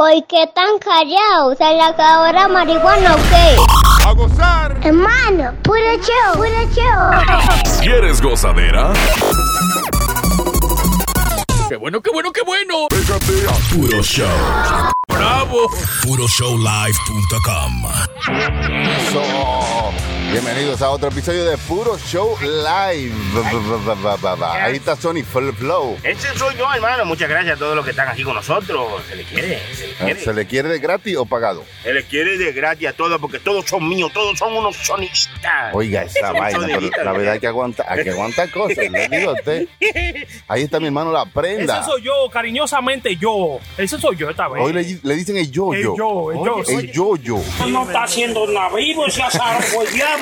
¿Por qué tan callados? ¿Se le acabó la marihuana o qué? ¡A gozar! Hermano, puro show, puro show. ¿Quieres gozadera? ¡Qué bueno, qué bueno, qué bueno! Puro Show. ¡Bravo! PuroShowLive.com So, bienvenidos a otro episodio de Puro Show Live. Ahí está Sony Full Flow. Ese soy yo, hermano. Muchas gracias a todos los que están aquí con nosotros. Se les quiere, se les quiere. ¿Se le quiere de gratis o pagado? Se les quiere de gratis a todos porque todos son míos, todos son unos sonidistas. Oiga, esa vaina, pero la verdad hay que aguantar, hay que aguantar cosas, le digo a usted. Ahí está mi hermano La Prenda. Ese soy yo, cariñosamente yo. Ese soy yo esta vez. Hoy le, le dicen el yo-yo. El yo, el yo. El yo-yo. No está haciendo nada vivo ese azar, el diablo.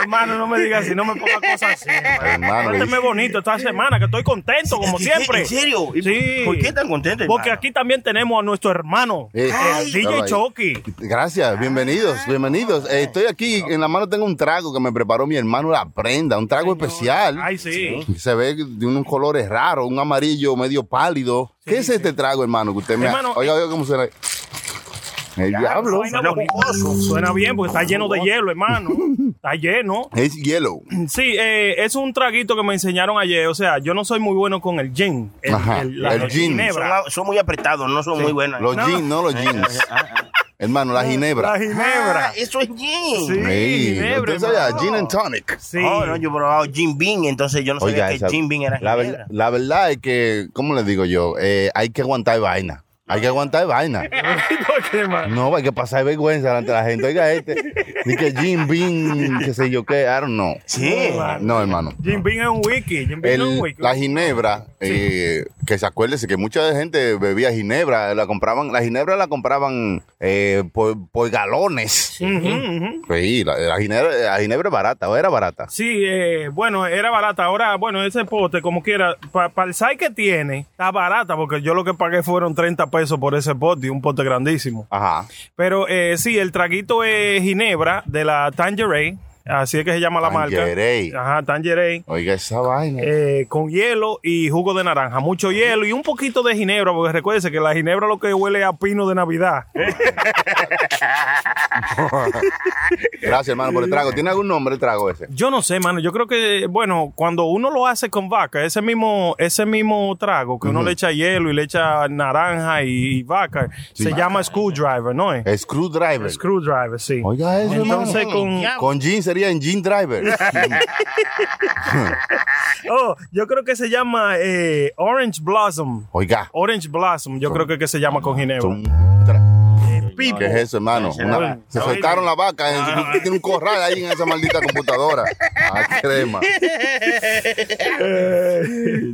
Hermano, no me digas así, no me pongas cosas así. Hermano, le- bonito esta semana, que estoy contento, como ¿En- siempre. ¿En serio? ¿Y Sí. ¿Por qué tan contento, Porque hermano? aquí también tenemos a nuestro hermano, Eh, el DJ. Chucky. Gracias, bienvenidos, bienvenidos. Eh, estoy aquí, en la mano tengo un trago que me preparó mi hermano La Prenda, un trago especial. Ay, sí. Se ve de unos colores raros, un amarillo medio pálido. ¿Qué es este trago, hermano? Que usted me Hermano, Oiga, oiga cómo suena. El diablo. Suena bien porque está lleno de hielo, hermano. Está lleno. Es yellow. Sí, eh, es un traguito que me enseñaron ayer. O sea, yo no soy muy bueno con el gin. El, Ajá, la- el gin. ginebra. Son, son muy apretados, no son muy buenos. Los No. jeans, no los jeans. Hermano, la ginebra. La ginebra. Ah, eso es gin. Sí, Ey, ginebra, usted sabía, gin and tonic. Sí. Oh, no, yo he probado Jim Beam, entonces yo no sabía que esa- Jim Beam era la, ginebra. ver- la verdad es que, ¿cómo le digo yo? Eh, hay que aguantar vaina. Hay que aguantar vaina. ¿Por qué, man? No, hay que pasar vergüenza delante de la gente. Oiga, este, ni que Jim Bean, qué sé yo qué, I don't know. Sí. No, hermano. Jim Beam es un wiki. Jim Beam es un wiki. la ginebra, eh, que se acuérdese que mucha gente bebía ginebra, la compraban, la ginebra la compraban eh, por, por galones. Sí, la, la ginebra, la ginebra es barata, o era barata. Sí, eh, bueno, era barata. Ahora, bueno, ese pote, como quiera, para el size que tiene, está barata, porque yo lo que pagué fueron 30 pesos por ese pote, un pote grandísimo. Ajá. Pero eh, sí, el traguito es Ginebra de la Tangeray, así es que se llama la marca. Ajá, Tangeray. Oiga esa vaina. eh, con hielo y jugo de naranja, mucho hielo y un poquito de ginebra, porque recuérdese que la ginebra lo que huele a pino de Navidad. Gracias, hermano, por el trago. ¿Tiene algún nombre el trago ese? Yo no sé, mano. Yo creo que, bueno, cuando uno lo hace con vaca, ese mismo, ese mismo trago que uno le echa hielo y le echa naranja y, y vaca, se llama screwdriver, ¿no es? Screwdriver. Screwdriver, sí. Oiga eso, Entonces, hermano. con, Con jean sería en jean driver. oh, yo creo que se llama eh, Orange Blossom. Oiga. Orange Blossom, yo creo que, que se llama con ginebra. Pipo. ¿Qué es eso, hermano? Una- se soltaron la vaca. eh, Usted tiene un corral ahí en esa maldita computadora. Ah, crema.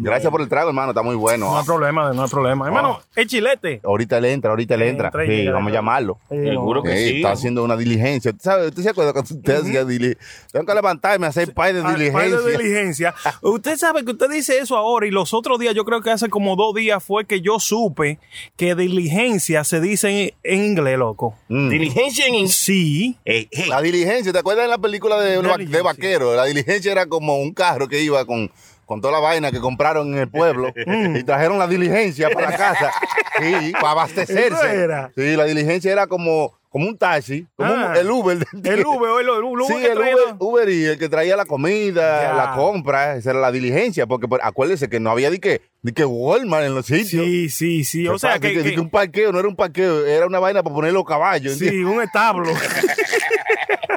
Gracias por el trago, hermano. Está muy bueno. No hay problema, no hay problema. Hermano, el chilete. Ahorita le entra, ahorita le Sí, entra. entra y Sí, llega. vamos a llamarlo. Seguro que Ey, sí. Está haciendo una diligencia. ¿Usted ¿Sabe? ¿Usted se acuerda cuando usted hacía diligencia? Tengo que levantarme a hacer pay de Ah, par de diligencia. diligencia. Usted sabe que usted dice eso ahora y los otros días, yo creo que hace como dos días fue que yo supe que diligencia se dice en, en inglés, loco. Mm. Diligencia en... Sí. Hey, La diligencia, ¿te acuerdas de la película de, de vaquero? La diligencia era como un carro que iba con, con toda la vaina que compraron en el pueblo y trajeron la diligencia para la casa sí, para abastecerse. Eso era. Sí, la diligencia era como, como un taxi, como un- Ah. el Uber. El Uber, o el, el Uber Sí, que el Uber, Uber y el que traía la comida, Ya. la compra, esa era la diligencia, porque pues, acuérdese que no había ni que, ni que Walmart en los sitios. Sí, sí, sí. ¿Qué O sea que, Di que- que un parqueo, no era un parqueo, era una vaina para poner los caballos. sí, ¿entiendes? un establo.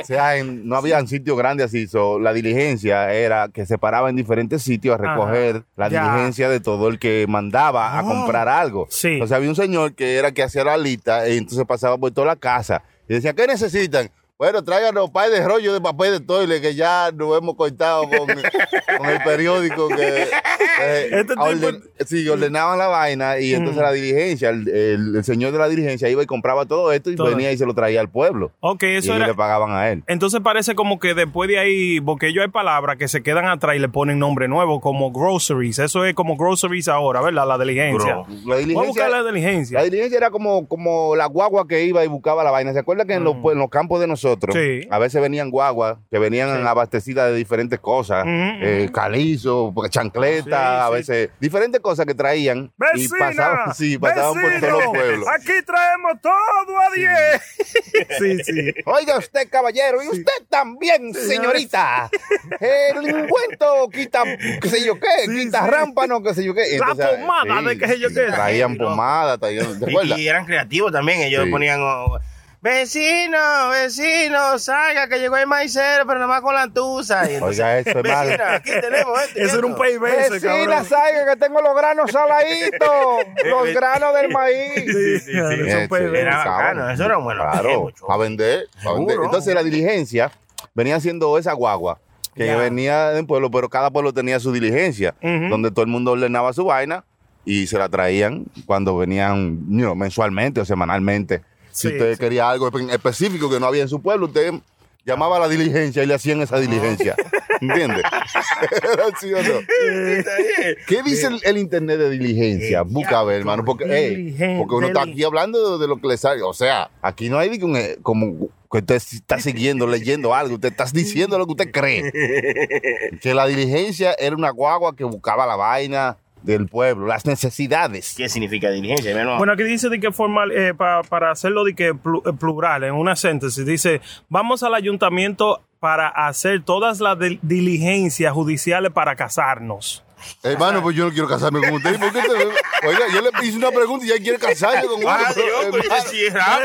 O sea, en- no había sitios grandes así. so, la diligencia era que se paraba en diferentes sitios a recoger la ya. diligencia de todo el que mandaba a Ah, comprar algo. sí. O sea, había un señor que era que hacía la lista y entonces pasaba por toda la casa y decía, ¿qué necesitan? Bueno, tráiganos par de rollo de papel de toile que ya nos hemos cortado con, con el periódico que eh, Este tipo- sí, ordenaban la vaina y entonces la diligencia, el, el- el señor de la diligencia iba y compraba todo esto y Todo. venía y se lo traía al pueblo. ok, y eso era. le pagaban a él. Entonces parece como que después de ahí, porque ellos hay palabras que se quedan atrás y le ponen nombre nuevo, como groceries. Eso es como groceries ahora, ¿verdad? La diligencia. La Vamos a buscar diligencia, la diligencia. la diligencia era como, como la guagua que iba y buscaba la vaina. ¿Se acuerda que en, los, Mm. en los campos de nosotros nosotros, Sí. a veces venían guaguas que venían abastecidas de diferentes cosas, eh, calizo, pues, chancleta, Sí, a sí. veces diferentes cosas que traían y Vecina, pasaban, sí, pasaban por todos los pueblos. Aquí traemos todo a 10. Sí, sí. Oiga usted, caballero, y usted también, señorita. El ungüento quita, qué sé yo qué, quita rámpano, qué sé yo qué. La pomada de qué sé yo qué. Traían Sí, pomada, traían, ¿te Y, acuerdas? y eran creativos también. Ellos Sí. ponían. oh, Vecino, vecino, salga que llegó el maicero, pero nada más con la tusa. Oiga, eso es malo. Vecina, aquí tenemos esto. y Eso era un esto". PIB ese, cabrón. salga que tengo los granos saladitos, los granos del maíz. Sí, sí, Eso Son PIB. Era bacano, eso era un buen Claro, para vender, pa' vender. Entonces la diligencia venía siendo esa guagua que Ya. venía de un pueblo, pero cada pueblo tenía su diligencia, donde todo el mundo ordenaba su vaina y se la traían cuando venían you know, mensualmente o semanalmente. Si usted quería algo espe- específico que no había en su pueblo, usted llamaba a la diligencia y le hacían esa diligencia. ¿Entiendes? ¿Qué dice el, el internet de diligencia? Busca a ver, hermano, porque, porque uno está aquí hablando de, de lo que le sale. O sea, aquí no hay eh, como que usted está siguiendo, leyendo algo, usted está diciendo lo que usted cree. Que la diligencia era una guagua que buscaba la vaina del pueblo, las necesidades. ¿Qué significa diligencia? Menos- Bueno, aquí dice de que formal, eh, pa- para hacerlo de que eh, plural, en una síntesis, dice, vamos al ayuntamiento para hacer todas las dil- diligencias judiciales para casarnos. Hermano, pues yo no quiero casarme con usted. ¿Por qué te- Oiga, yo le hice una pregunta y ya quiere casarse con uno. Ah, pero, Dios.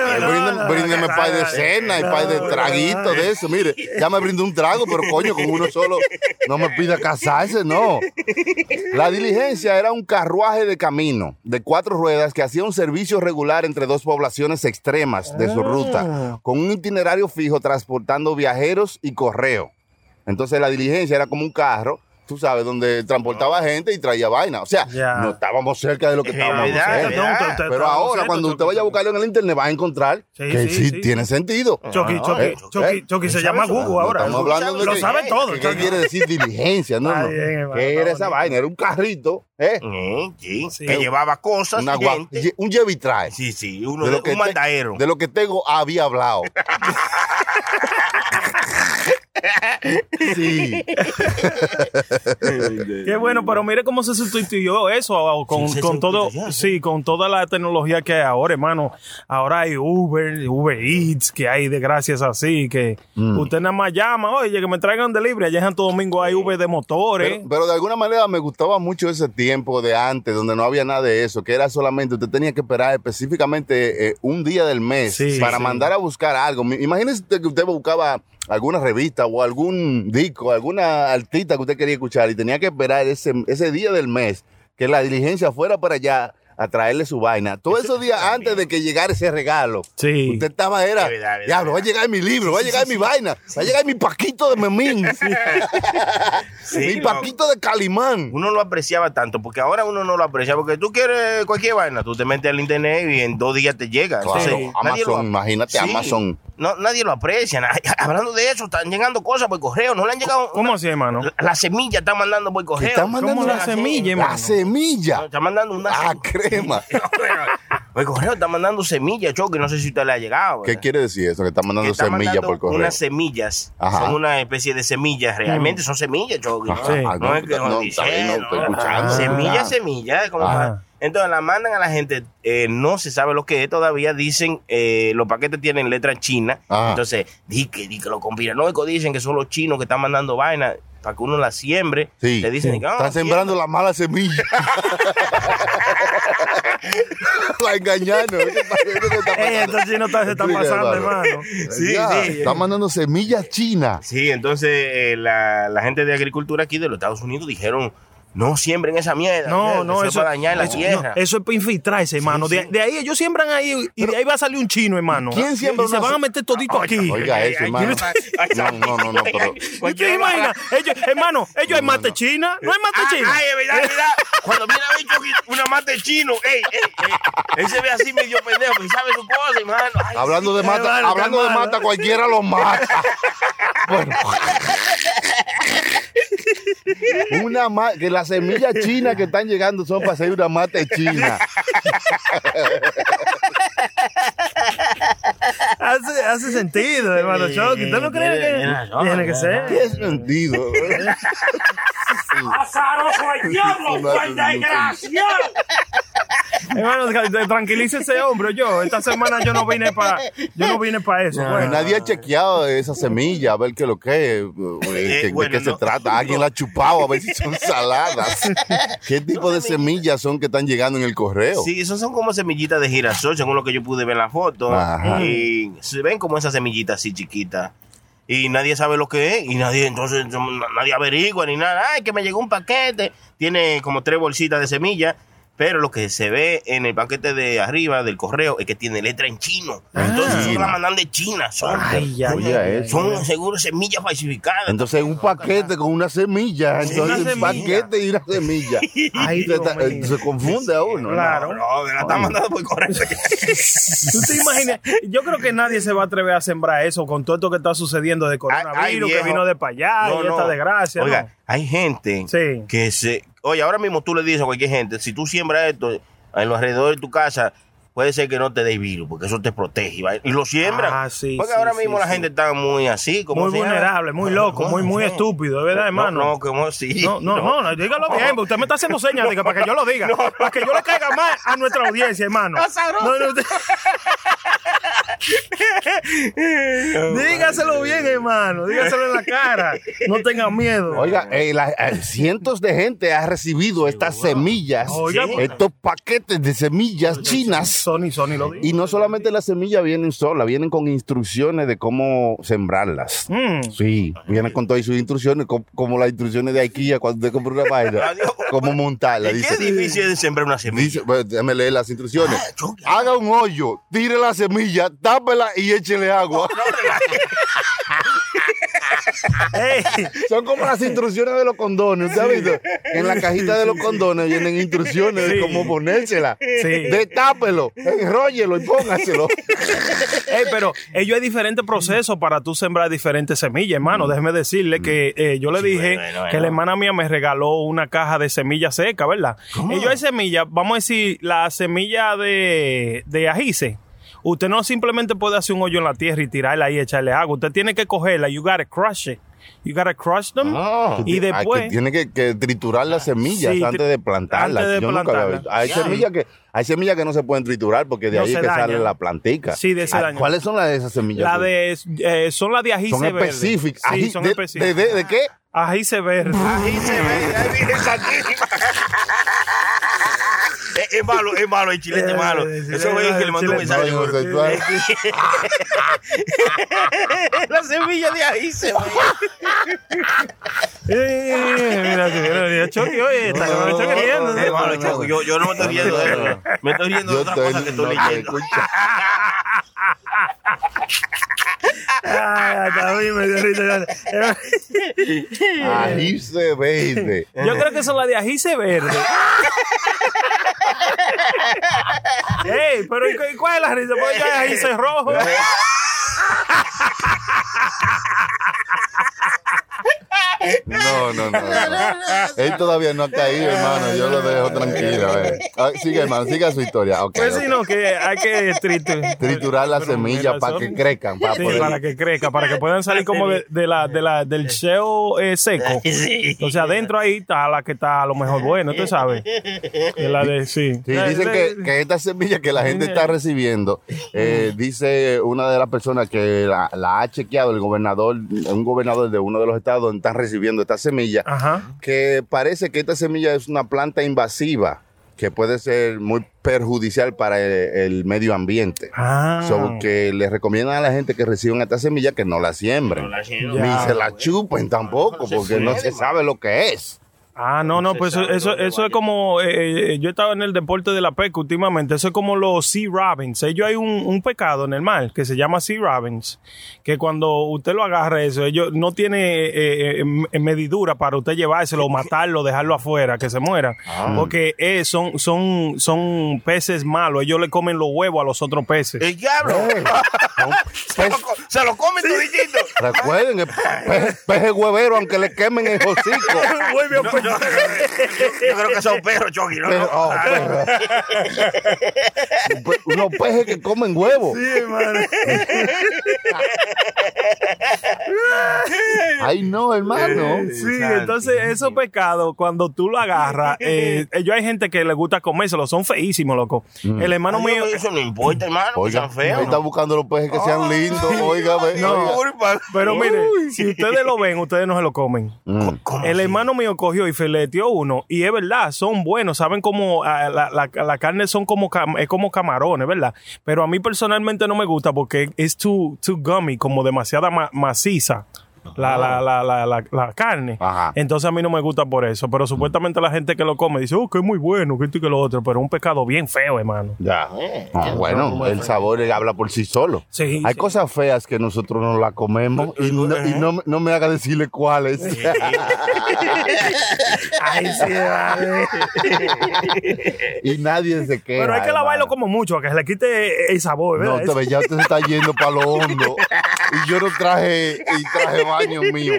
Eh, no, brinden- no, Bríndeme pay de cena y pay de traguito de eso. Mire, ya me brindó un trago, pero coño, con uno solo no me pida casarse, no. La diligencia era un carruaje de camino de cuatro ruedas que hacía un servicio regular entre dos poblaciones extremas de su ruta, con un itinerario fijo transportando viajeros y correo. Entonces la diligencia era como un carro, tú sabes, donde transportaba gente y traía vaina. O sea, no estábamos cerca de lo que Es estábamos usted- Pero ahora, cuando usted vaya a buscarlo en el internet, va a encontrar Sí, que sí, sí, sí. tiene sentido. Chucky, Chucky, eh, Chucky, eh. Chucky se llama. Google ahora. Estamos hablando de Lo que- sabe todo. ¿Qué quiere decir diligencia? No, no. ¿Qué era esa vaina? Era un carrito, ¿eh? Sí, Sí. que llevaba cosas, Una un llevitrae. Sí, sí, uno De de lo, que un te- mandaero. de lo que Tego había hablado. sí. Qué bueno, pero mire cómo se sustituyó eso con, Sí, con todo, sí, con toda la tecnología que hay ahora, hermano. Ahora hay Uber, Uber Eats, que hay de gracias así, que Mm. usted nada más llama, oye, que me traigan delivery. Allá en Santo Domingo hay Uber de motores. Pero, pero de alguna manera me gustaba mucho ese tiempo de antes, donde no había nada de eso, que era solamente, usted tenía que esperar específicamente eh, un día del mes Sí, para sí. mandar a buscar algo. Imagínese usted que usted buscaba alguna revista o algún disco, alguna artista que usted quería escuchar y tenía que esperar ese, ese día del mes que la diligencia fuera para allá a traerle su vaina. Todos esos días antes de que llegara ese regalo, Sí. usted estaba, era, diablo, va a llegar mi libro, va a llegar mi vaina, va a llegar mi paquito de memín, Sí, mi paquito de calimán. Uno lo apreciaba tanto, porque ahora uno no lo aprecia, porque tú quieres cualquier vaina, tú te metes al internet y en dos días te llega. Claro, Entonces, Amazon, lo- imagínate, Amazon. No, nadie lo aprecia. Hablando de eso, están llegando cosas por correo, no le han llegado. ¿Cómo una- así, hermano? La, la semilla están mandando por correo. Están mandando ¿Cómo la la semilla, hermano? La semilla. Están mandando una La sem- Por correo están mandando semillas, Choque, no sé si usted le ha llegado. ¿Qué quiere decir eso? Que están Que mandando semillas mandando por correo. Unas semillas. Ajá. Son una especie de semillas. Realmente son semillas, Choque. ¿no? Sí. No es que no, nos está dicen, bien, no, ¿no? estoy escuchando. Semilla, Ah. semilla. como Entonces la mandan a la gente, eh, no se sabe lo que es todavía, dicen, eh, los paquetes tienen letra china, Ajá. entonces, di que, di que los conspiranoicos dicen que son los chinos que están mandando vaina para que uno la siembre, Sí. te dicen ah, Están sembrando la mala semilla. Para engañarnos. ¿Qué pasa? ¿Qué está Ey, chinos está- se están Explica, pasando, hermano. hermano. Sí, Ya, sí. Están mandando semillas chinas. Sí, entonces eh, la, la gente de agricultura aquí de los Estados Unidos dijeron, no siembren esa mierda, No, no, eso, eso, va a dañar la eso- tierra. no, eso es para infiltrarse, hermano. Sí, De, sí. de ahí ellos siembran ahí y de ahí va a salir un chino, hermano. ¿Quién siembra Y se van a meter todito aquí. Oiga eso, hermano. No, no, no, no, pero... ¿Y te imaginas? Ellos, hermano, ellos hay mate no. china. No hay mate Ah, china. Ay, es verdad, es verdad. Cuando viene a ver una mate chino, ey, ey, ey, él se ve así medio pendejo, y sabe su cosa, hermano. Ay, Hablando sí. de mata, hablando de mata, cualquiera lo mata. Bueno. Una que las semillas chinas que están llegando son para hacer una mate china. Hace, hace sentido, hermano Chucky. ¿Usted no cree que tiene que ser? ¿Qué sentido? ¡Azaroso el diablo! ¡Pues desgraciado! Hermano, tra- tranquilícese, hombre. Yo, esta semana yo no vine para yo no vine para eso. pues. Nadie ha chequeado esa semilla a ver qué es lo que es, eh, que- bueno, de qué se trata. Alguien la ha chupado a ver si son saladas. ¿Qué tipo de semillas son que están llegando en el correo? Sí, esos son como semillitas de girasol, según lo que yo pude ver en la foto. Ajá. Y se ven como esas semillitas así chiquitas. Y nadie sabe lo que es. Y nadie, entonces, nadie averigua ni nada. Ay, que me llegó un paquete. Tiene como tres bolsitas de semillas. Pero lo que se ve en el paquete de arriba del correo es que tiene letra en chino. Entonces, son la mandan de China. Son, Ay, Oye, son seguro semillas falsificadas. Entonces un paquete con una semilla. Entonces un semilla. paquete y una semilla. Ay, se, está- confunde a uno. ¿no? Claro. No, la están mandando por correo. ¿Tú te imaginas? Yo creo que nadie se va a atrever a sembrar eso con todo esto que está sucediendo de coronavirus, Ay, que vino de para allá No, y esta desgracia. Oiga, ¿no? hay gente Sí. que se. Oye, ahora mismo tú le dices a cualquier gente: si tú siembras esto en los alrededores de tu casa, puede ser que no te dé virus, porque eso te protege. Y va- Y lo siembran. Ah, sí, porque sí, ahora sí, mismo la sí. gente está muy así. como Muy vulnerable, muy loco, muy, muy No, estúpido, verdad, No, hermano. no, como si. No, no, no, no, dígalo bien, usted me está haciendo señas de que para que yo lo diga, para que yo le caiga más a nuestra audiencia, hermano. No, no, usted- Dígaselo bien, hermano, dígaselo en la cara, no tengan miedo. Oiga, eh, la- eh, cientos de gente ha recibido estas semillas, Oiga, pues. estos paquetes de semillas chinas. Sony, Sony lo dijo. Y no solamente las semillas vienen solas, vienen con instrucciones de cómo sembrarlas. Mm. Sí, vienen con todas sus instrucciones, co- como las instrucciones de IKEA cuando usted compra una vaina. Cómo montarla. Es Dice, es difícil de sembrar una semilla. dice, pues, déjame leer las instrucciones. Ah. Haga un hoyo, tire la semilla, tápela y échele agua. Ey, Son como las instrucciones de los condones. ¿Usted ha visto? En la cajita de los condones vienen instrucciones de cómo ponérsela. Sí. Destápelo, enróllelo y póngaselo. Ey, pero ellos hay diferentes procesos para tú sembrar diferentes semillas, hermano. Déjeme decirle que eh, yo le dije bueno, bueno. que la hermana mía me regaló una caja de semillas secas, ¿verdad? Ellos hay semillas, vamos a decir, la semilla de, de ajíce. Usted no simplemente puede hacer un hoyo en la tierra y tirarla ahí y echarle agua. Usted tiene que cogerla. You gotta crush it. You gotta crush them. y Ay, después... que tiene que, que triturar las semillas Sí, antes de plantarlas. antes de Yo nunca lo había plantarlas. visto. Hay semillas que hay semillas que no se pueden triturar porque de No ahí es se que sale la plantica. Sí, de ese daño. ¿Cuáles son las de esas semillas? La de, eh, son las de ajíce son verde. específicas. Sí, Ají- son de, específicas. de- de- de qué? Verde. Ahí se ve, ahí viene Shakira. Es, es malo, es malo, el chilete es malo. Eh, Eso es que le mandó un mensaje. No, seguro. no, no, La semilla de ahí se. Eh, mira, mira, Chucky, oye, está No, me estoy no, Es malo. Yo, yo no me estoy riendo de eso. Me estoy riendo de Yo otra estoy- cosa que estoy leyendo. Escucho. Ay, hasta a mí me dio risa. Ahí se ve. Yo creo que son las de ajíce verde. Ey, pero ¿y cu- y cuál es la risa? Porque ya hay ajíce rojo. No, no, no. no. Él todavía no ha caído, hermano. Yo lo dejo tranquilo. a ver. Ah, Sigue, hermano, siga su historia. Ok, Pues ok. sí, no, que hay que tritu- Triturar las semillas para que crezcan. Para Sí, poder- para que crezca, para que puedan salir como de, de la, de la, del shell eh, seco. Entonces adentro ahí está la que está a lo mejor bueno, usted sabe. De la de, sí. Sí, dicen que, que esta semilla que la gente está recibiendo, eh, dice una de las personas que la, la ha chequeado, el gobernador, un gobernador de uno de los estados donde están recibiendo esta semilla, Ajá. que parece que esta semilla es una planta invasiva que puede ser muy perjudicial para el, el medio ambiente. Ah. So, que le recomiendan a la gente que reciban esta semilla que no la siembren. Ni se la chupen tampoco, porque no se sabe lo que es. Ah, no, no, pues eso, eso, eso es como, eh, eh, yo estaba en el deporte de la pesca últimamente, eso es como los sea robins. Ellos hay un, un pecado en el mar que se llama sea robins, que cuando usted lo agarra eso, ellos no tiene eh, eh, me- medidura para usted llevárselo, matarlo, dejarlo afuera, que se muera, porque eh, son, son, son peces malos, ellos le comen los huevos a los otros peces. El diablo. se, lo, se lo comen toditito. Recuerden, el peje, peje huevero, aunque le quemen el hocico. Yo, yo creo que son perros, Chucky. No, Pero, oh, perro. Pe- Unos peces que comen huevos. Ay, no, hermano. Sí, entonces esos pecados, cuando tú lo agarras, eh, yo hay gente que le gusta comérselo, son feísimos, loco. El hermano Ay, mío, Eso no importa, hermano, que Oiga, sean feos. ahí está buscando los peces que sean lindos. Oiga, No, oiga. pero mire, si ustedes lo ven, ustedes no se lo comen. Mm. ¿Cómo El hermano mío cogió y fileteó uno y es verdad, son buenos, saben cómo ah, la, la- la carne son como es como camarones, ¿verdad? Pero a mí personalmente no me gusta porque es too, too gummy, como demasiada ma- maciza. La, la, la, la, la, la carne. Ajá. Entonces a mí no me gusta por eso. Pero supuestamente la gente que lo come dice, oh, que es muy bueno, que esto y que lo otro. Pero es un pecado bien feo, hermano. Ya. Ah, bueno, el sabor habla por sí solo. Sí, Hay sí. cosas feas que nosotros no la comemos y no, y no, no me haga decirle cuáles. Ay, sí, vale. y nadie se queja. Pero hay que lavarlo hermano. como mucho, a que se le quite el sabor, No, ¿verdad? te ves, ya usted se está yendo para lo hondo. Y yo no traje, y traje baño mío.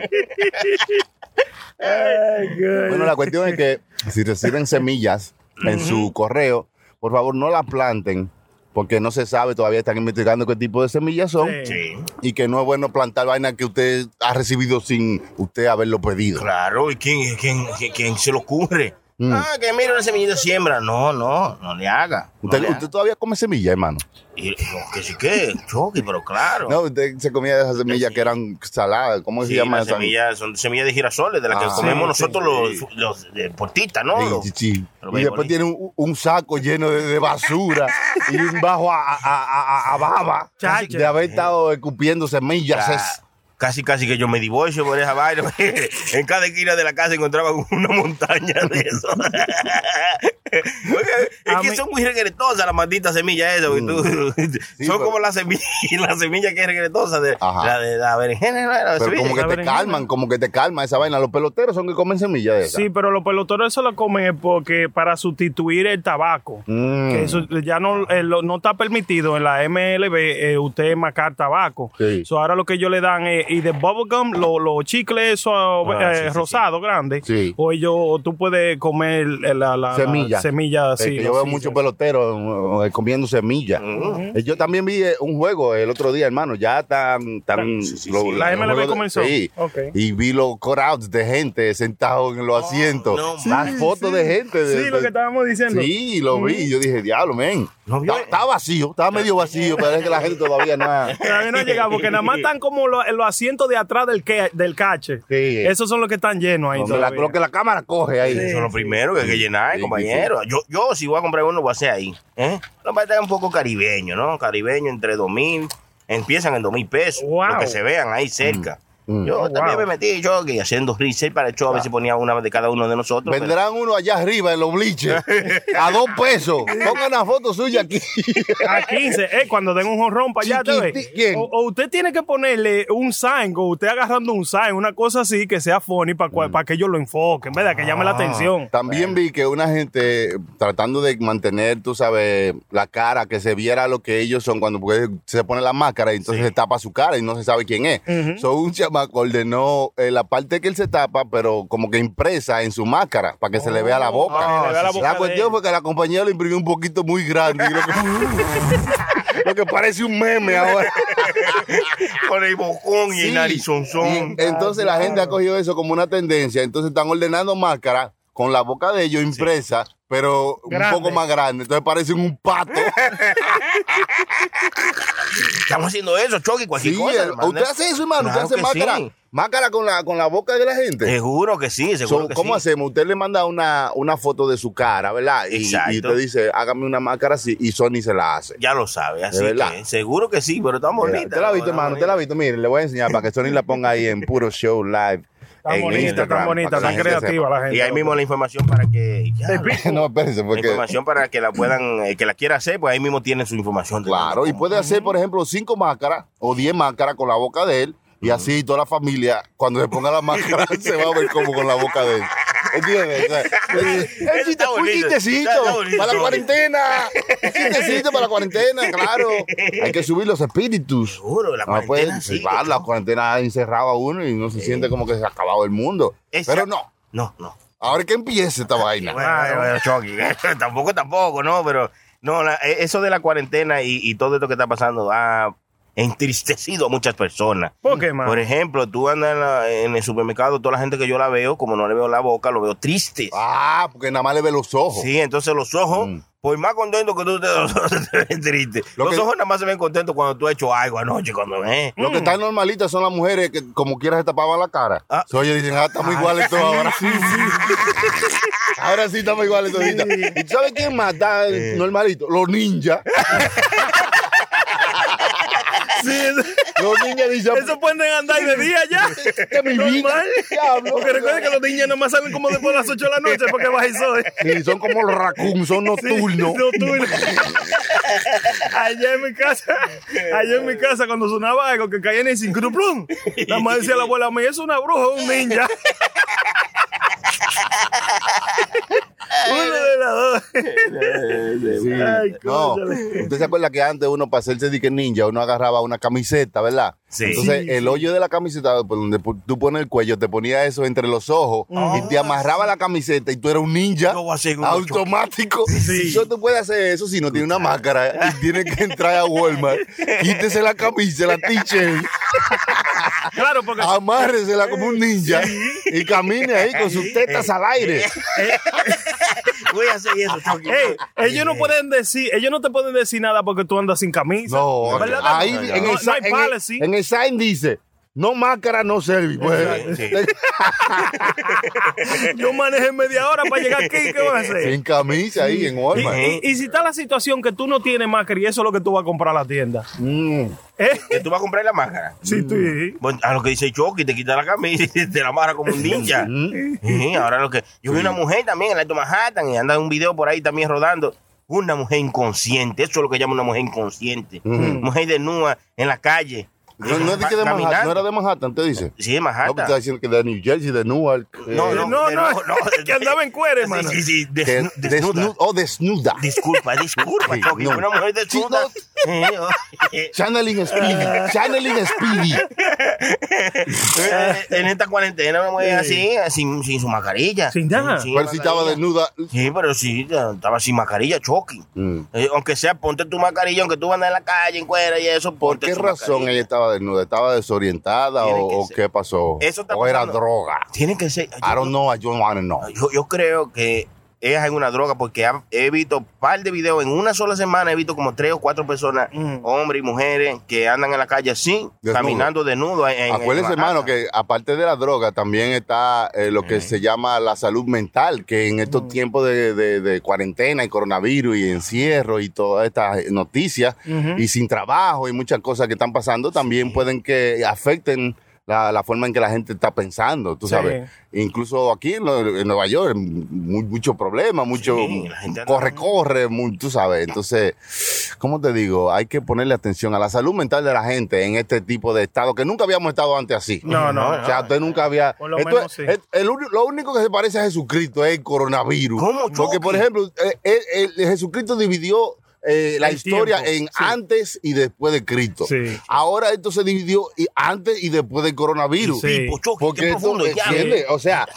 Bueno, la cuestión es que si reciben semillas en su correo, por favor no la planten, porque no se sabe, todavía están investigando qué tipo de semillas son. Sí. Y que no es bueno plantar vaina que usted ha recibido sin usted haberlo pedido. claro. ¿Y quién, quién, quién, quién se lo ocurre? Mm. Ah, que mira una semillita de siembra. No, no, no le haga. No ¿Usted, le haga. usted todavía come semillas, hermano? Y, no, que sí que, Chucky, pero claro. No, usted se comía de esas semillas que eran saladas. ¿Cómo se llama las esa? semillas son semillas de girasoles, de las que Ah, comemos sí, nosotros sí, los, los de portistas, ¿no? Sí, sí, sí. Pero Y después tiene un, un saco lleno de, de basura y un bajo a, a, a- baba Chacho. de haber estado escupiendo semillas. Casi, casi que yo me divorcio por esa vaina. en cada esquina de la casa encontraba una montaña de eso. Oye, es A que mí- son muy regretosas las malditas semillas esas. Mm. Sí, son pero- como las semillas, las semillas que es regretosa de Ajá. la de la berenjena. La pero semilla. como que la te berenjena. calman, como que te calma esa vaina. Los peloteros son que comen semillas de esas. Sí, pero los peloteros eso lo comen es porque para sustituir el tabaco. Mm. Que eso ya no, eh, lo- no está permitido en la MLB eh, usted macar tabaco. Sí. So, ahora lo que ellos le dan es, y de bubblegum, los lo chicles esos Ah, eh, sí, sí, rosados grandes. Sí. O ellos, tú puedes comer eh, la, la, Semillas. semillas, Eh, sí. que los yo veo sí, muchos sí. peloteros eh, comiendo semillas. Eh, Yo también vi eh, un juego el otro día, hermano. Ya tan. tan Sí, sí, lo- sí. La MLB de- comenzó. Sí. Ok. Y vi los cutouts de gente sentados en los asientos. no, Las fotos de gente. de- Sí, lo que estábamos diciendo. Sí, lo vi. Yo dije, diablo, men. No Está- Estaba vacío, estaba medio vacío, pero es que la gente todavía no ha. Todavía no ha llegado porque nada más están como los, los asientos de atrás del, que, del cache. Sí. Esos son los que están llenos ahí. La- lo que la cámara coge ahí. Eso es lo primero que hay que llenar, Sí, compañero. Yo, yo, si voy a comprar uno, lo voy a hacer ahí. ¿eh? No va a estar un poco caribeño, ¿no? Caribeño entre dos mil. Empiezan en dos mil pesos. Wow. Lo que se vean ahí cerca. Mm. Yo Oh, también wow. me metí yo que haciendo research para el show, a ver si ponía una de cada uno de nosotros. pero- Vendrán uno allá arriba en los bliches a dos pesos. Pongan una foto suya aquí. A 15, eh, cuando den un jorrón para allá, ¿te ¿quién? O, o usted tiene que ponerle un sign, o usted agarrando un sign, una cosa así que sea funny para Mm. que ellos lo enfoquen, ¿verdad? Que llame la atención. También vi que una gente tratando de mantener, tú sabes, la cara, que se viera lo que ellos son cuando porque se pone la máscara y entonces se tapa su cara y no se sabe quién es. So, un ordenó eh, la parte que él se tapa, pero como que impresa en su máscara para que se le vea la boca. vea la boca de cuestión fue que la compañía lo imprimió un poquito muy grande. y lo, que, lo que parece un meme ahora. Con el bocón y Sí. el narizonzón. Y entonces la gente ha cogido eso como una tendencia. Entonces están ordenando máscaras con la boca de ellos impresa, pero Grande. un poco más grande. Entonces parecen un pato. Estamos haciendo eso, Chucky, cualquier sí, cosa. hermano. usted hace eso, hermano. Claro usted hace máscara, sí. máscara con la, con la boca de la gente. Seguro que sí, seguro So, que ¿Cómo sí. hacemos? Usted le manda una, una foto de su cara, ¿verdad? Y, Exacto. y usted dice, hágame una máscara así, y Sony se la hace. Ya lo sabe, así verdad? que seguro que sí, pero está bonita. Usted la ha visto, hermano. Usted la ha visto. Mire, le voy a enseñar para que Sony la ponga ahí en puro show live. Tan en bonita, Instagram, tan bonita, tan la creativa la gente. Y ahí mismo la información para que. ya. No, espérense, la porque. información para que la puedan, eh, que la quiera hacer, pues ahí mismo tiene su información. Claro, y puede hacer, por ejemplo, cinco máscaras o diez máscaras con la boca de él. Y así toda la familia, cuando se ponga la máscara, se va a ver como con la boca de él. ¿Entiendes? O sea, es- es Eso está un chistecito para la cuarentena. Un chistecito para la cuarentena, claro. Hay que subir los espíritus. Seguro, la No puede cuarentena sí. va, la cuarentena ha encerrado a uno y no se siente como que se ha acabado el mundo. Exacto. Pero no. No, no. Ahora que empiece esta vaina. Bueno, bueno, Chucky, tampoco, tampoco, ¿no? Pero no, la- eh, eso de la cuarentena y, y todo esto que está pasando ha entristecido a muchas personas. ¿Por qué, mano? Por ejemplo, tú andas en, la- en el supermercado, toda la gente que yo la veo, como no le veo la boca, lo veo tristes. Ah, porque nada más le ve los ojos. Sí, entonces los ojos, Mm. por más contento que tú ojos te ven tristes. Lo los que- ojos nada más se ven contentos cuando tú has hecho algo anoche, cuando ves. Lo que están normalitas son las mujeres que como quiera se tapaban la cara. Ah. So, ellos dicen, ah, estamos iguales todos ahora. ahora sí estamos iguales toditas. ¿Y tú sabes quién más está Eh. normalito? Los ninjas. Los ninjas dicen, Eso pueden andar de día ya. "Esta es mi vida". Diablo. Porque recuerden que los niños nomás salen como después de las 8 de la noche porque baja el sol. Sí, son como los raccoons, son nocturnos. Nocturno. Allá en mi casa, allá en mi casa, cuando sonaba algo que caía en el cinturón, ¡plum! la madre decía a la abuela mía, es una bruja un ninja. Uno de las dos. Sí. Ay, no, usted se acuerda que antes uno para hacerse de que ninja, uno agarraba una camiseta, ¿verdad? Sí. Entonces, Sí, el sí. hoyo de la camiseta, por donde pu- tú pones el cuello, te ponía eso entre los ojos y te amarraba la camiseta y tú eras un ninja un automático. Sí. Yo te puedes hacer eso si no tiene una máscara y tiene que entrar a Walmart. Quítese la camisa, la t-shirt, Claro, porque amárresela como un ninja y camine ahí con sus tetas al aire. Voy a hacer eso, ellos no pueden decir, ellos no te pueden decir nada porque tú andas sin camisa. No, ¿Verdad? ahí No, en, no el, hay sa- en el- policy. en el sign dice, no máscara, no service. Pues, Sí. Yo manejé media hora para llegar aquí, ¿qué voy a hacer? Sin camisa ahí en Y, Walmart. y- y si está la situación que tú no tienes máscara y eso es lo que tú vas a comprar a la tienda. Mm. ¿Eh? Que tú vas a comprar la máscara. Sí, tú. Bueno, a lo que dice Chucky, te quita la camisa y te la amarra como un ninja. Sí, ahora lo que. Yo vi una mujer también en el Alto Manhattan y anda un video por ahí también rodando. Una mujer inconsciente, eso es lo que llama una mujer inconsciente. Mujer desnuda en la calle. No, no es de que de Manhattan, no era de Manhattan, te dice. Sí, de No, Manhattan. está diciendo que de New Jersey, de Newark. No, eh, no, No, de- no, no, no, que andaba en cuero, hermano. Sí, sí, sí, que desnu- desnuda. desnu- oh, desnuda. Disculpa, disculpa, Sí, Chucky. no. Una mujer desnuda. Eh, eh, Channeling Speedy. Channeling Speedy. eh, en esta cuarentena, una mujer así, sin, sin su mascarilla. Sin nada. Sin Pero si estaba desnuda. Sí, pero sí, estaba sin mascarilla, Chucky. Mm. Eh, aunque sea, ponte tu mascarilla, aunque tú andes en la calle en cuera y eso, ¿Por ponte qué tu razón ella estaba desnuda? ¿Estaba desorientada Tiene o, que o ser. qué pasó? Eso está ¿O era pasando. droga? Tiene que ser. I don't know, I don't want to know. Yo, yo creo que es en una droga porque ha- he visto un par de videos en una sola semana. He visto como tres o cuatro personas, Mm. hombres y mujeres, que andan en la calle así, Desnudo. caminando desnudos. en- en- Acuérdense, en hermano, que aparte de la droga, también está eh, lo que se llama la salud mental, que en estos tiempos de, de- de cuarentena y coronavirus y encierro y todas estas noticias, y sin trabajo y muchas cosas que están pasando, también pueden que afecten la, la forma en que la gente está pensando, tú Sí. sabes. Incluso aquí en, Nue- en Nueva York, mu- mucho problema, mucho Sí, corre, corre, mu- tú sabes. Entonces, ¿cómo te digo? Hay que ponerle atención a la salud mental de la gente en este tipo de estado, que nunca habíamos estado antes así. No, no. O sea, usted nunca había. Por lo esto menos es- sí. es- el uni- lo único que se parece a Jesucristo es el coronavirus. ¿Cómo, Porque, por ejemplo, eh, eh, el- Jesucristo dividió eh, la El historia tiempo, en sí. antes y después de Cristo. Sí. Ahora esto se dividió y antes y después del coronavirus. Sí. Porque esto, profundo, ya. ¿entiendes? O sea,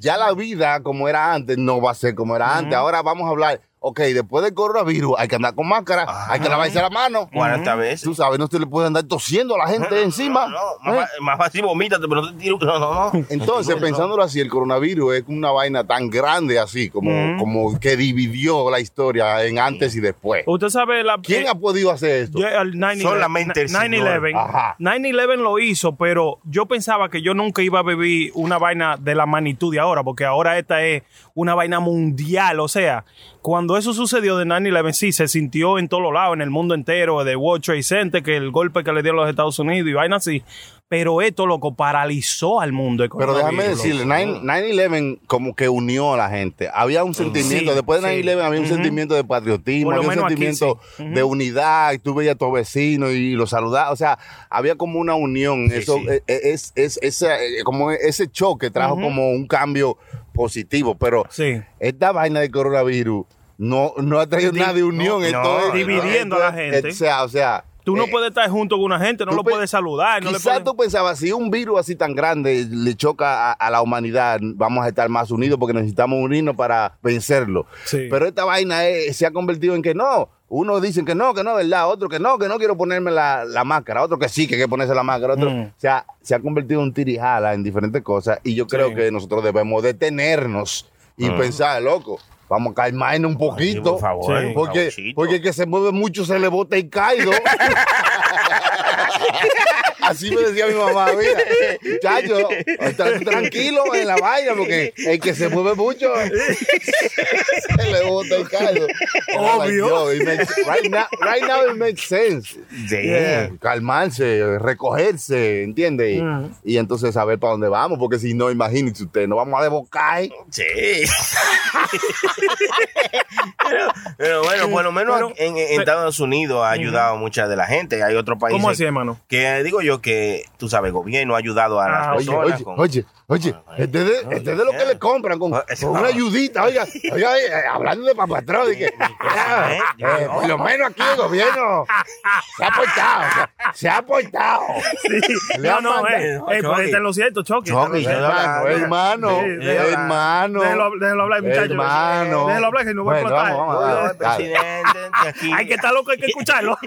ya la vida como era antes no va a ser como era antes. Ahora vamos a hablar, ok, después del coronavirus hay que andar con máscara, hay que lavarse la mano. 40 veces. Tú sabes, no se le puede andar tosiendo a la gente encima. No, ¿eh? más, fácil vomítate, pero no te tiro. No, no, no. Entonces, pensándolo así, el coronavirus es una vaina tan grande así, como, como que dividió la historia en antes y después. Usted sabe la. ¿Quién eh, ha podido hacer esto? yo, el 9/11 Solamente el 9/11 Ajá. 9/11 lo hizo, pero yo pensaba que yo nunca iba a vivir una vaina de la magnitud de ahora, porque ahora esta es una vaina mundial. O sea, cuando eso sucedió de 9/11, sí, se sintió en todos lados, en el mundo entero, de World Trade Center, que el golpe que le dieron los Estados Unidos y vaina así. Pero esto, loco, paralizó al mundo. Pero déjame decirle, loco. 9- 9-11 como que unió a la gente. Había un sentimiento, Sí, después de sí. 9-11 había un sentimiento de patriotismo, lo había un aquí sentimiento de unidad, y tú veías a tus vecinos y los saludabas, o sea, había como una unión. Eso sí. eh, eh, es, es, esa, eh, como ese choque trajo como un cambio positivo, pero Sí. esta vaina de coronavirus no, no ha traído Di- nada de unión. no, esto no, dividiendo esto a la es- gente. O sea, o sea, Tú no eh, puedes estar junto con una gente, no lo puedes saludar. No Quizás puedes- tú pensabas, si un virus así tan grande le choca a, a la humanidad, vamos a estar más unidos porque necesitamos unirnos para vencerlo. Sí. Pero esta vaina es- se ha convertido en que no. Unos dicen que no, que no, ¿verdad? Otro que no, que no quiero ponerme la, la máscara. Otro que sí, que hay que ponerse la máscara. Otro, Mm. o sea, se ha convertido en tirijala en diferentes cosas. Y yo creo Sí. que nosotros debemos detenernos y pensar, loco, vamos a calmarnos un poquito. por favor, Sí. Porque, porque el que se mueve mucho se le bota y caído. Así me decía mi mamá, mira, muchacho, estar tranquilo en la vaina, porque el que se mueve mucho se le bota el caldo. Obvio. Like, makes- right, now, right now it makes sense. Sí. Yeah, Calmarse, recogerse, ¿entiende? Y, Mm. y entonces saber para dónde vamos, porque si no, imagínense usted, nos vamos a desbocar. Sí. pero, pero bueno, por lo menos Pero- en, en Estados Unidos ha ayudado a mucha de la gente. Hay otros países ¿Cómo así, hermano? que digo yo que tú sabes, el gobierno ha ayudado a las Ah, personas. oye, con- oye, oye, este es de, este es de lo que le compran con, Ah, con una ayudita, oiga, oiga, eh, hablando de papatrón, ah, ¿eh? eh, por lo menos aquí el gobierno se ha aportado, se ha- aportado. Le No, no, eh, eh, está en lo cierto, yo- cierto. Hermano, hermano, Sí, déjalo- hermano. Déjelo, hablar, muchacho. Hermano. Déjelo hablar que no voy a explotar. presidente aquí. Hay que estar loco, hay que escucharlo.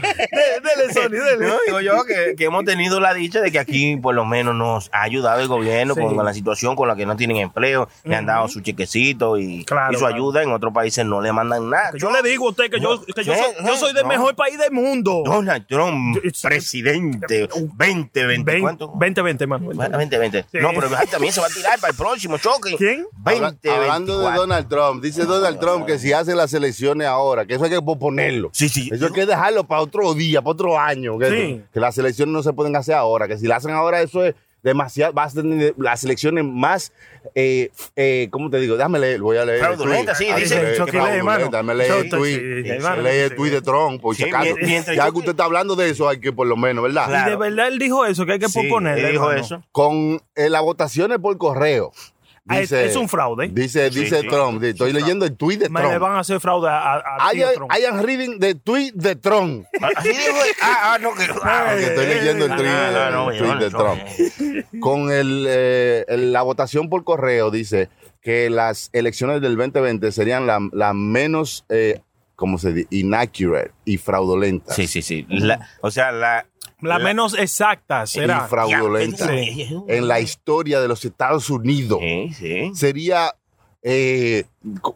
dele, Sony, dele. No, digo yo que, que hemos tenido la dicha de que aquí por lo menos nos ha ayudado el gobierno Sí. con la situación con la que no tienen empleo, le han dado su chequecito y, Claro, y su claro. ayuda. En otros países no le mandan nada. Yo le digo a usted que yo, que yo, soy, yo soy del No. mejor país del mundo. Donald Trump, presidente, 2020, Vein- ¿cuánto? 2020, Manuel. Bueno, 2020. Sí. No, pero también se va a tirar para el próximo choque. ¿Quién? Habla- 20, Hablando de Donald Trump, dice Donald Trump que si hacen las elecciones ahora, que eso hay que posponerlo. Sí, sí. Eso hay que dejarlo para otro día, para otro año. Que, Sí. que las elecciones no se pueden hacer ahora, que si las hacen ahora, eso es demasiado. Va a ser las elecciones más. Eh, eh, ¿Cómo te digo? Déjame leer, voy a leer. Fraudulenta, sí, Ah, dice- lee, hermano. Déjame leer el tweet. Lee el tweet de Trump, por si Sí, acaso. Ya yo- que usted está hablando de eso, hay que por lo menos, ¿verdad? Y Claro. de verdad él dijo eso, que hay que él dijo hermano. eso. Con eh, las votaciones por correo. Ah, es- es un fraude. Dice, Sí, dice sí. Trump. Estoy leyendo el tweet de Me Trump. van a hacer fraude a, a, a I, Trump. I am reading the tweet de Trump. Ah, ah, no, que. ah, estoy leyendo el tweet, no, no, el yo tweet no, de Trump. Con el, eh, el- la votación por correo dice que las elecciones del 2020 serían la, la menos, eh, ¿cómo se dice? Inaccurate y fraudulenta. Sí, sí, sí. La- o sea, la. La menos exacta Y será. fraudulenta Sí. en la historia de los Estados Unidos. Sí, sí. Sería eh,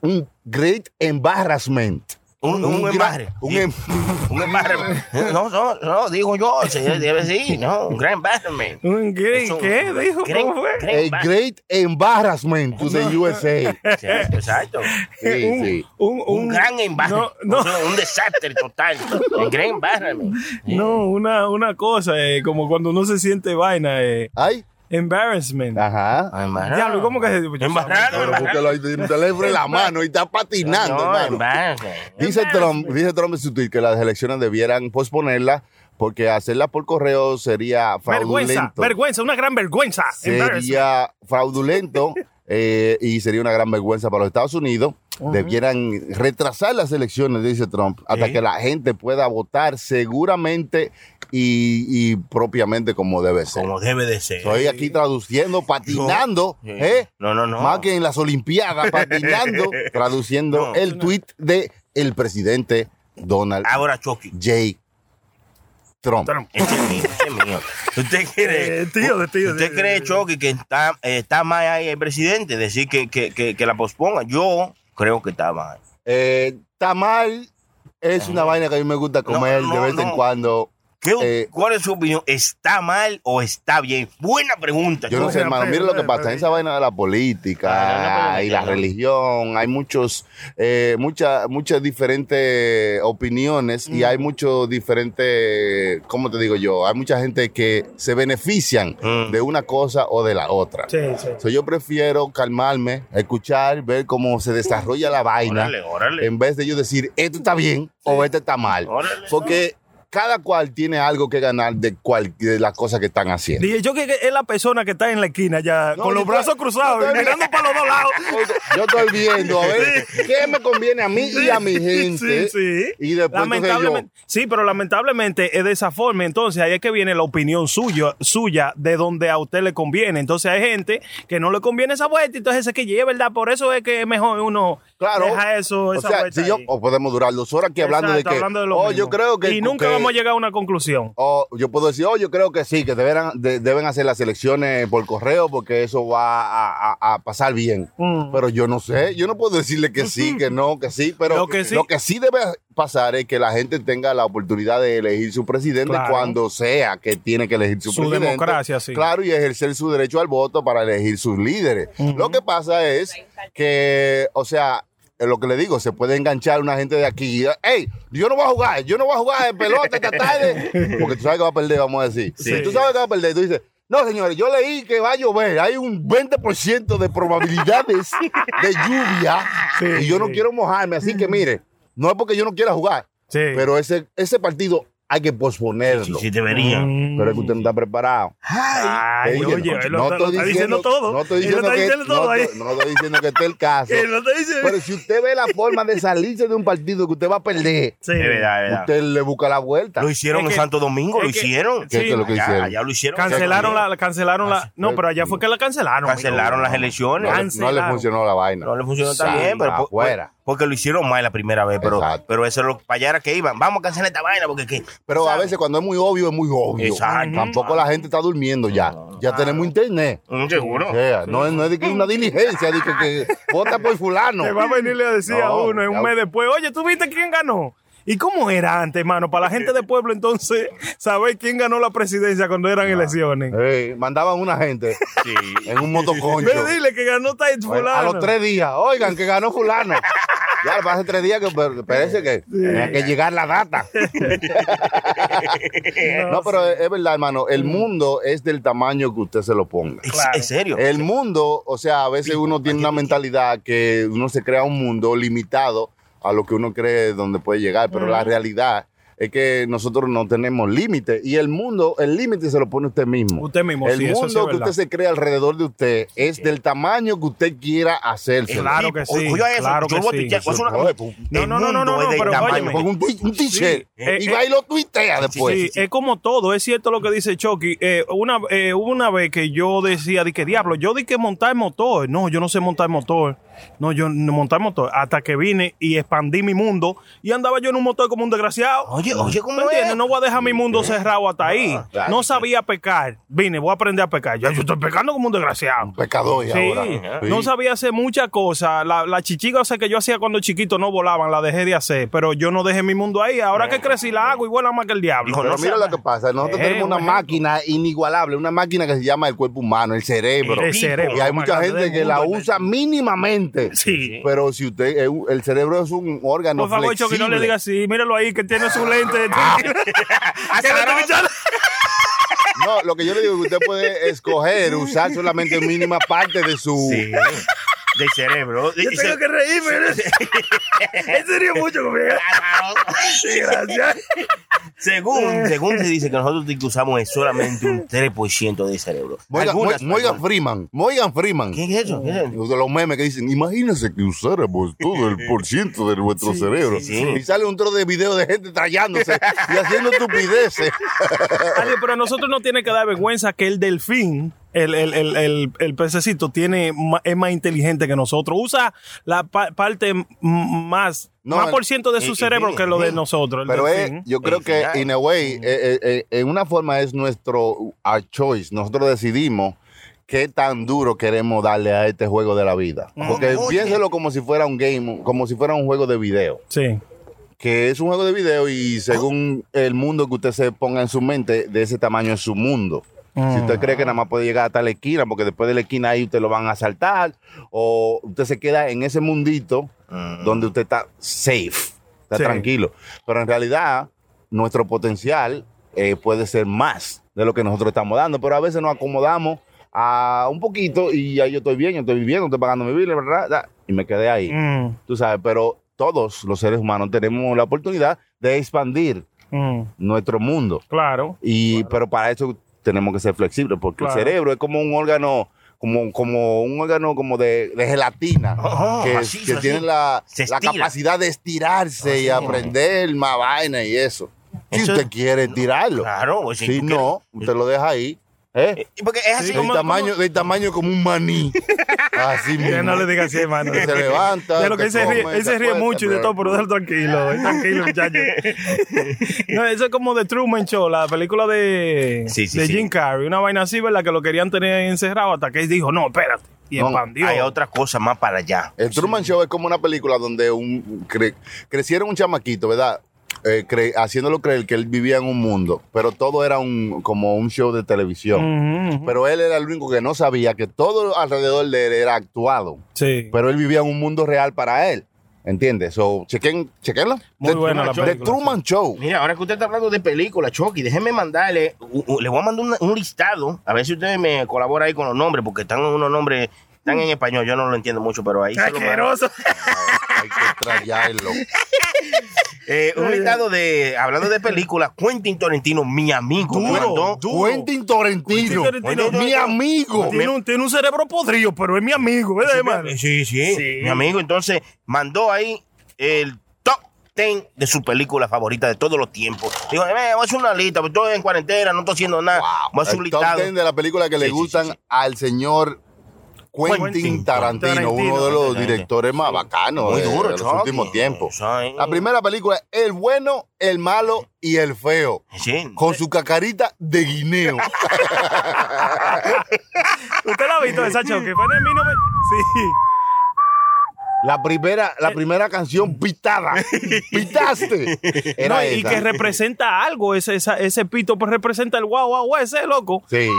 un great embarrassment. Un, un, embarre. un Sí. em- Un embarre. No, no, no, digo yo, se debe decir, ¿no? Un gran embarrassment. ¿Un un- ¿Qué dijo? ¿Cómo fue? a embarre. great embarrassment to the USA. Sí, exacto. Sí, un, sí. un, Un gran embarre. No, no. O sea, un desastre total. Un gran embarrassment. No, una, una cosa, eh, como cuando uno se siente vaina, eh, Ay, embarrassment. ajá. Embarrado. Diablo, ¿cómo que se Pero embarrado. ahí, tiene un teléfono en la mano y está patinando, No, hermano. embarrassment. Dice Trump, dice Trump en su tweet que las elecciones debieran posponerlas porque hacerlas por correo sería Vergüenza, fraudulento. vergüenza, una gran vergüenza. Sería fraudulento eh, y sería una gran vergüenza para los Estados Unidos. Debieran retrasar las elecciones, dice Trump, hasta que la gente pueda votar seguramente y, y propiamente como debe ser. Como debe de ser. Estoy aquí traduciendo, patinando, Sí. ¿eh? No, no, no. Más que en las Olimpiadas, patinando, traduciendo No. el tweet de el presidente Donald Ahora, Chucky. J. Trump. Trump. Este es mío, este es mío. ¿Usted cree, Eh, tío de tío. ¿usted cree Chucky, que está, eh, está mal ahí el presidente? Decir que, que, que, que la posponga. Yo creo que está mal. Eh, tamal es una vaina que a mí me gusta comer No, de no, vez en no. cuando. ¿Qué- Eh, ¿Cuál es su opinión? ¿Está mal o está bien? Buena pregunta. Yo no sé, hermano. Mire lo que pasa. En esa vaina de la política Ah, y la religión, hay muchos, eh, muchas, muchas diferentes opiniones y hay muchos diferentes, ¿cómo te digo yo? Hay mucha gente que se benefician Mm. de una cosa o de la otra. Sí, sí. So, yo prefiero calmarme, escuchar, ver cómo se desarrolla la vaina, Órale, órale. en vez de yo decir, esto está bien o esto está mal. Órale. Porque cada cual tiene algo que ganar de, cual, de las cosas que están haciendo. Dije yo que es la persona que está en la esquina ya, No, con los yo brazos estoy- cruzados, yo mirando para los dos lados. Yo estoy viendo a ver qué me conviene a mí y a mi gente. Sí, sí. Y después lamentablemente, sí, pero lamentablemente es de esa forma. Entonces ahí es que viene la opinión suya, suya de donde a usted le conviene. Entonces hay gente que no le conviene esa vuelta. Entonces es que lleve, ¿verdad? Por eso es que es mejor uno Claro. deja eso, O esa sea, vuelta si yo, o podemos durar dos horas aquí hablando Exacto, de que, hablando de lo oh, mismo. yo creo que... Y nunca que- vamos a llegar a una conclusión. O yo puedo decir, oh, yo creo que sí, que deberán, de- deben hacer las elecciones por correo porque eso va a, a- a pasar bien. Mm. Pero yo no sé, yo no puedo decirle que sí, que no, que sí, pero Lo que sí- debe pasar es que la gente tenga la oportunidad de elegir su presidente Claro. cuando sea que tiene que elegir su, Su presidente. democracia, sí. Claro, y ejercer su derecho al voto para elegir sus líderes. Lo que pasa es que, o sea, eh, lo que le digo, se puede enganchar una gente de aquí. Hey, yo no voy a jugar, yo no voy a jugar de pelota esta tarde. Porque tú sabes que va a perder, vamos a decir. Sí. Tú sabes que va a perder. Tú dices, no, señores, yo leí que va a llover. Hay un 20% de probabilidades de lluvia. Sí, y yo no sí. quiero mojarme. Así que mire, no es porque yo no quiera jugar. Sí. Pero ese, ese partido hay que posponerlo. Sí, sí, deberían. Mm. Pero es que usted no está preparado. Ay, Ey, oye, no, él lo no está- lo estoy está diciendo todo. No estoy Él lo diciendo está que, diciendo todo no, ahí. no estoy diciendo que esté el caso. Él lo está diciendo. Pero si usted ve la forma de salirse de un partido que usted va a perder, Sí. Es verdad, es verdad. usted le busca la vuelta. Lo hicieron Es en que- Santo Domingo, lo que- hicieron. ¿Qué sí. es lo que Ya, hicieron? ya lo hicieron. Cancelaron la, cancelaron la. No, pero allá fue que la cancelaron. Cancelaron las elecciones. le- no le funcionó la vaina. No le funcionó tan bien, pero afuera. Porque lo hicieron mal la primera vez, pero, Exacto. pero eso es lo para allá era que iban. Vamos a cancelar esta vaina porque que, Pero a veces cuando es muy obvio, es muy obvio. Exacto. Tampoco la gente está durmiendo ya. Ya tenemos internet. Mm, seguro. O sea, no, es- no es de que una diligencia, de que, que vota por fulano. Te va a venirle a decir a No, uno en un mes después, oye, ¿tú viste quién ganó? ¿Y cómo era antes, hermano? Para la gente de pueblo, entonces, saber quién ganó la presidencia cuando eran elecciones. Ey, mandaban una gente en un motoconcho. Ve, dile que ganó Bueno, fulano. A los tres días, oigan, que ganó fulano. Ya, hace tres días que pero parece que tenía que llegar la data. no, pero es, es verdad, hermano. El mundo es del tamaño que usted se lo ponga. Es, Claro. es serio. El mundo, o sea, a veces uno tiene una mentalidad que uno se crea un mundo limitado a lo que uno cree donde puede llegar, pero la realidad es que nosotros no tenemos límite y el mundo, el límite se lo pone usted mismo. Usted mismo, El sí, eso sí mundo es que usted se crea alrededor de usted es del tamaño que usted quiera hacerse. Claro que sí, Oye, eso, claro yo que sí. tuitear, pues, una- No, no, no, no, no, es del pero tamaño. un, un t-shirt eh, y eh, va y lo tuitea después. Sí, es como todo, es cierto lo que dice Chucky. Eh, una, eh, hubo una vez que yo decía, di que diablo, yo di que montar motor. No, yo no sé montar motor. No, yo no montar motor. Hasta que vine y expandí mi mundo y andaba yo en un motor como un desgraciado. Oye, oye, ¿cómo ¿Me entiendes? No voy a dejar mi mundo cerrado hasta ahí. claro. No sabía pecar. Vine, voy a aprender a pecar. Ya yo estoy pecando como un desgraciado. Pecador y Sí, ahora. Sí. no sabía hacer muchas cosas. La, la chichiga o sea, que yo hacía cuando chiquito no volaban, la dejé de hacer. Pero yo no dejé mi mundo ahí. Ahora que crecí la hago y vuela más que el diablo. Pero no mira lo que pasa, nosotros Eh, tenemos una un máquina inigualable, una máquina que se llama el cuerpo humano, el cerebro. El cerebro, Y hay mucha gente que la usa mínimamente. Sí. Pero si usted, eh, el cerebro es un órgano Por favor, flexible. Choque, no le diga así. Míralo ahí, que tiene su lente. Ah. No, lo que yo le digo es que usted puede escoger usar solamente mínima parte de su... Sí, del cerebro. Yo tengo que reírme. En serio, mucho conmigo. Sí, gracias. Según, según se dice que nosotros que usamos es solamente un 3% del cerebro. Morgan, Algunas Morgan personas- Freeman, Morgan Freeman. ¿Qué es eso? ¿Qué es eso? De los memes que dicen, imagínense que usáramos todo el por ciento de nuestro cerebro. sí, sí. Y sale un trozo de video de gente trallándose y haciendo estupideces. Ale, pero a nosotros no tiene que dar vergüenza que el delfín, el, el, el, el, el pececito, tiene, es más inteligente que nosotros. Usa la pa- parte más, No, más por ciento de su cerebro que lo de nosotros. Pero es, yo creo que, in a way, eh, eh, eh, en una forma es nuestro our choice. Nosotros decidimos qué tan duro queremos darle a este juego de la vida. Porque Oye. piénselo como si fuera un game, como si fuera un juego de video. Sí. que es un juego de video y según el mundo que usted se ponga en su mente, de ese tamaño es su mundo. Si usted cree que nada más puede llegar hasta la esquina, porque después de la esquina ahí usted lo van a asaltar, o usted se queda en ese mundito donde usted está safe, está Sí. tranquilo. Pero en realidad, nuestro potencial eh, puede ser más de lo que nosotros estamos dando, pero a veces nos acomodamos a un poquito y ahí yo estoy bien, yo estoy viviendo, estoy pagando mi vida, ¿verdad? Y me quedé ahí Mm. tú sabes, pero todos los seres humanos tenemos la oportunidad de expandir Mm, nuestro mundo. claro. Y, Pero para eso tenemos que ser flexibles, porque Claro. el cerebro es como un órgano, como, como un órgano como de, de gelatina, que, macizo, que así. tiene la, capacidad de estirarse y aprender más vaina y eso. Si Eso- usted quiere tirarlo. Claro, pues, si no, usted lo deja ahí. ¿Eh? quieres- Porque es así. Sí, del, ¿cómo- tamaño, del tamaño como un maní. Así mismo. Ya no le digas así, hermano. Se levanta, De lo que él se ríe, él se mucho y de todo, pero déjalo tranquilo. eh, Tranquilo, muchacho. No, eso es como The Truman Show, la película de, Sí, sí, de sí. Jim Carrey. Una vaina así, ¿verdad? Que lo querían tener encerrado hasta que él dijo, no, espérate. Y No, expandió. Hay otra cosa más para allá. El Truman Show es como una película donde un cre- crecieron un chamaquito, ¿verdad? Eh, cre- haciéndolo creer que él vivía en un mundo, pero todo era un como un show de televisión. Pero él era el único que no sabía que todo alrededor de él era actuado. Sí. Pero él vivía en un mundo real para él. ¿Entiendes? So, chequen, chequenlo. Muy The buena Truman la Show. película, The Truman Show. Mira, ahora que usted está hablando de películas, Chucky, déjeme mandarle, u- u- le voy a mandar una- un listado, a ver si usted me colabora ahí con los nombres, porque están unos nombres, están en español, yo no lo entiendo mucho, pero ahí se lo mando. Asqueroso. Hay que traerlo. Eh, un listado de, hablando de películas, Quentin Torrentino, mi amigo, me Duro, mandó- duro. Quentin Tarantino. Mi amigo. Tiene un, tiene un cerebro podrido, pero es mi amigo, ¿verdad, hermano? Eh, Sí, sí, Sí. mi amigo, entonces mandó ahí el top 10 de su película favorita de todos los tiempos. Digo, eh, voy a hacer una lista, porque estoy en cuarentena, no estoy haciendo nada. Voy a hacer un El top listado. 10 de la película que le Sí, sí, sí, gustan sí. al señor Quentin, Quentin Tarantino, Tarantino. uno de los directores más bacanos Muy de, duro, de los Chucky. últimos tiempos. La primera película es El bueno, el malo y el feo. Sí. Con su cacarita de guineo. ¿Usted la ha visto esa show? Que fue en el 19... Sí. La primera, la primera canción pitada. Pitaste. Era No, y esa. que representa algo, ese, esa- ese pito pues representa el guau guau guau, ese loco. Sí.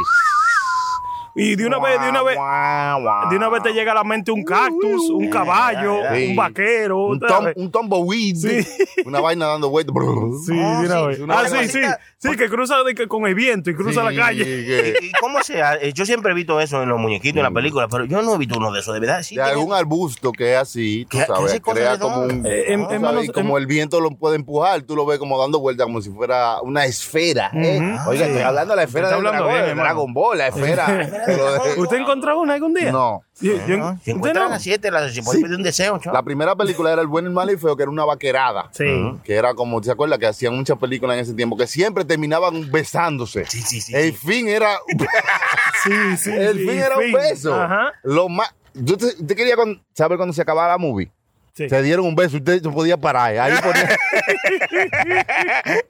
Y de una vez, de una vez, Guau, guau. de una vez te llega a la mente un cactus, un caballo, un vaquero. Un, tom, un tumbleweed. Sí. Una vaina dando vueltas. Sí, de una sí, vez. una Ah, sí, sí. Sí, que cruza de que con el viento y cruza la calle. que- ¿Y, cómo se hace? Yo siempre he visto eso en los muñequitos, en la película, pero yo no he visto uno de esos, de verdad. Sí, de algún arbusto que es así, tú ¿Qué- qué sabes, crea como un... Eh, sabes, y como el viento lo puede empujar, tú lo ves como dando vueltas como si fuera una esfera. ¿eh? Oiga, estoy hablando de la esfera bien, de. Dragon Ball, la esfera. De- ¿Usted encontró una algún día? no. Yo- yo- ¿no? Si ¿usted encuentran no? a siete, la- se puede Sí. pedir un deseo, chavo. La primera película era El bueno, el malo y feo, que era una vaquerada. Sí. Que era como, ¿se acuerda? Que hacían muchas películas en ese tiempo, que siempre terminaban besándose. Sí, sí, sí. El sí. fin era... Sí, sí. el sí, fin era un beso. Ajá. Lo más... Yo te, te quería con- saber cuando se acababa la movie. Sí. Se dieron un beso, usted no podía parar. Ahí ponía-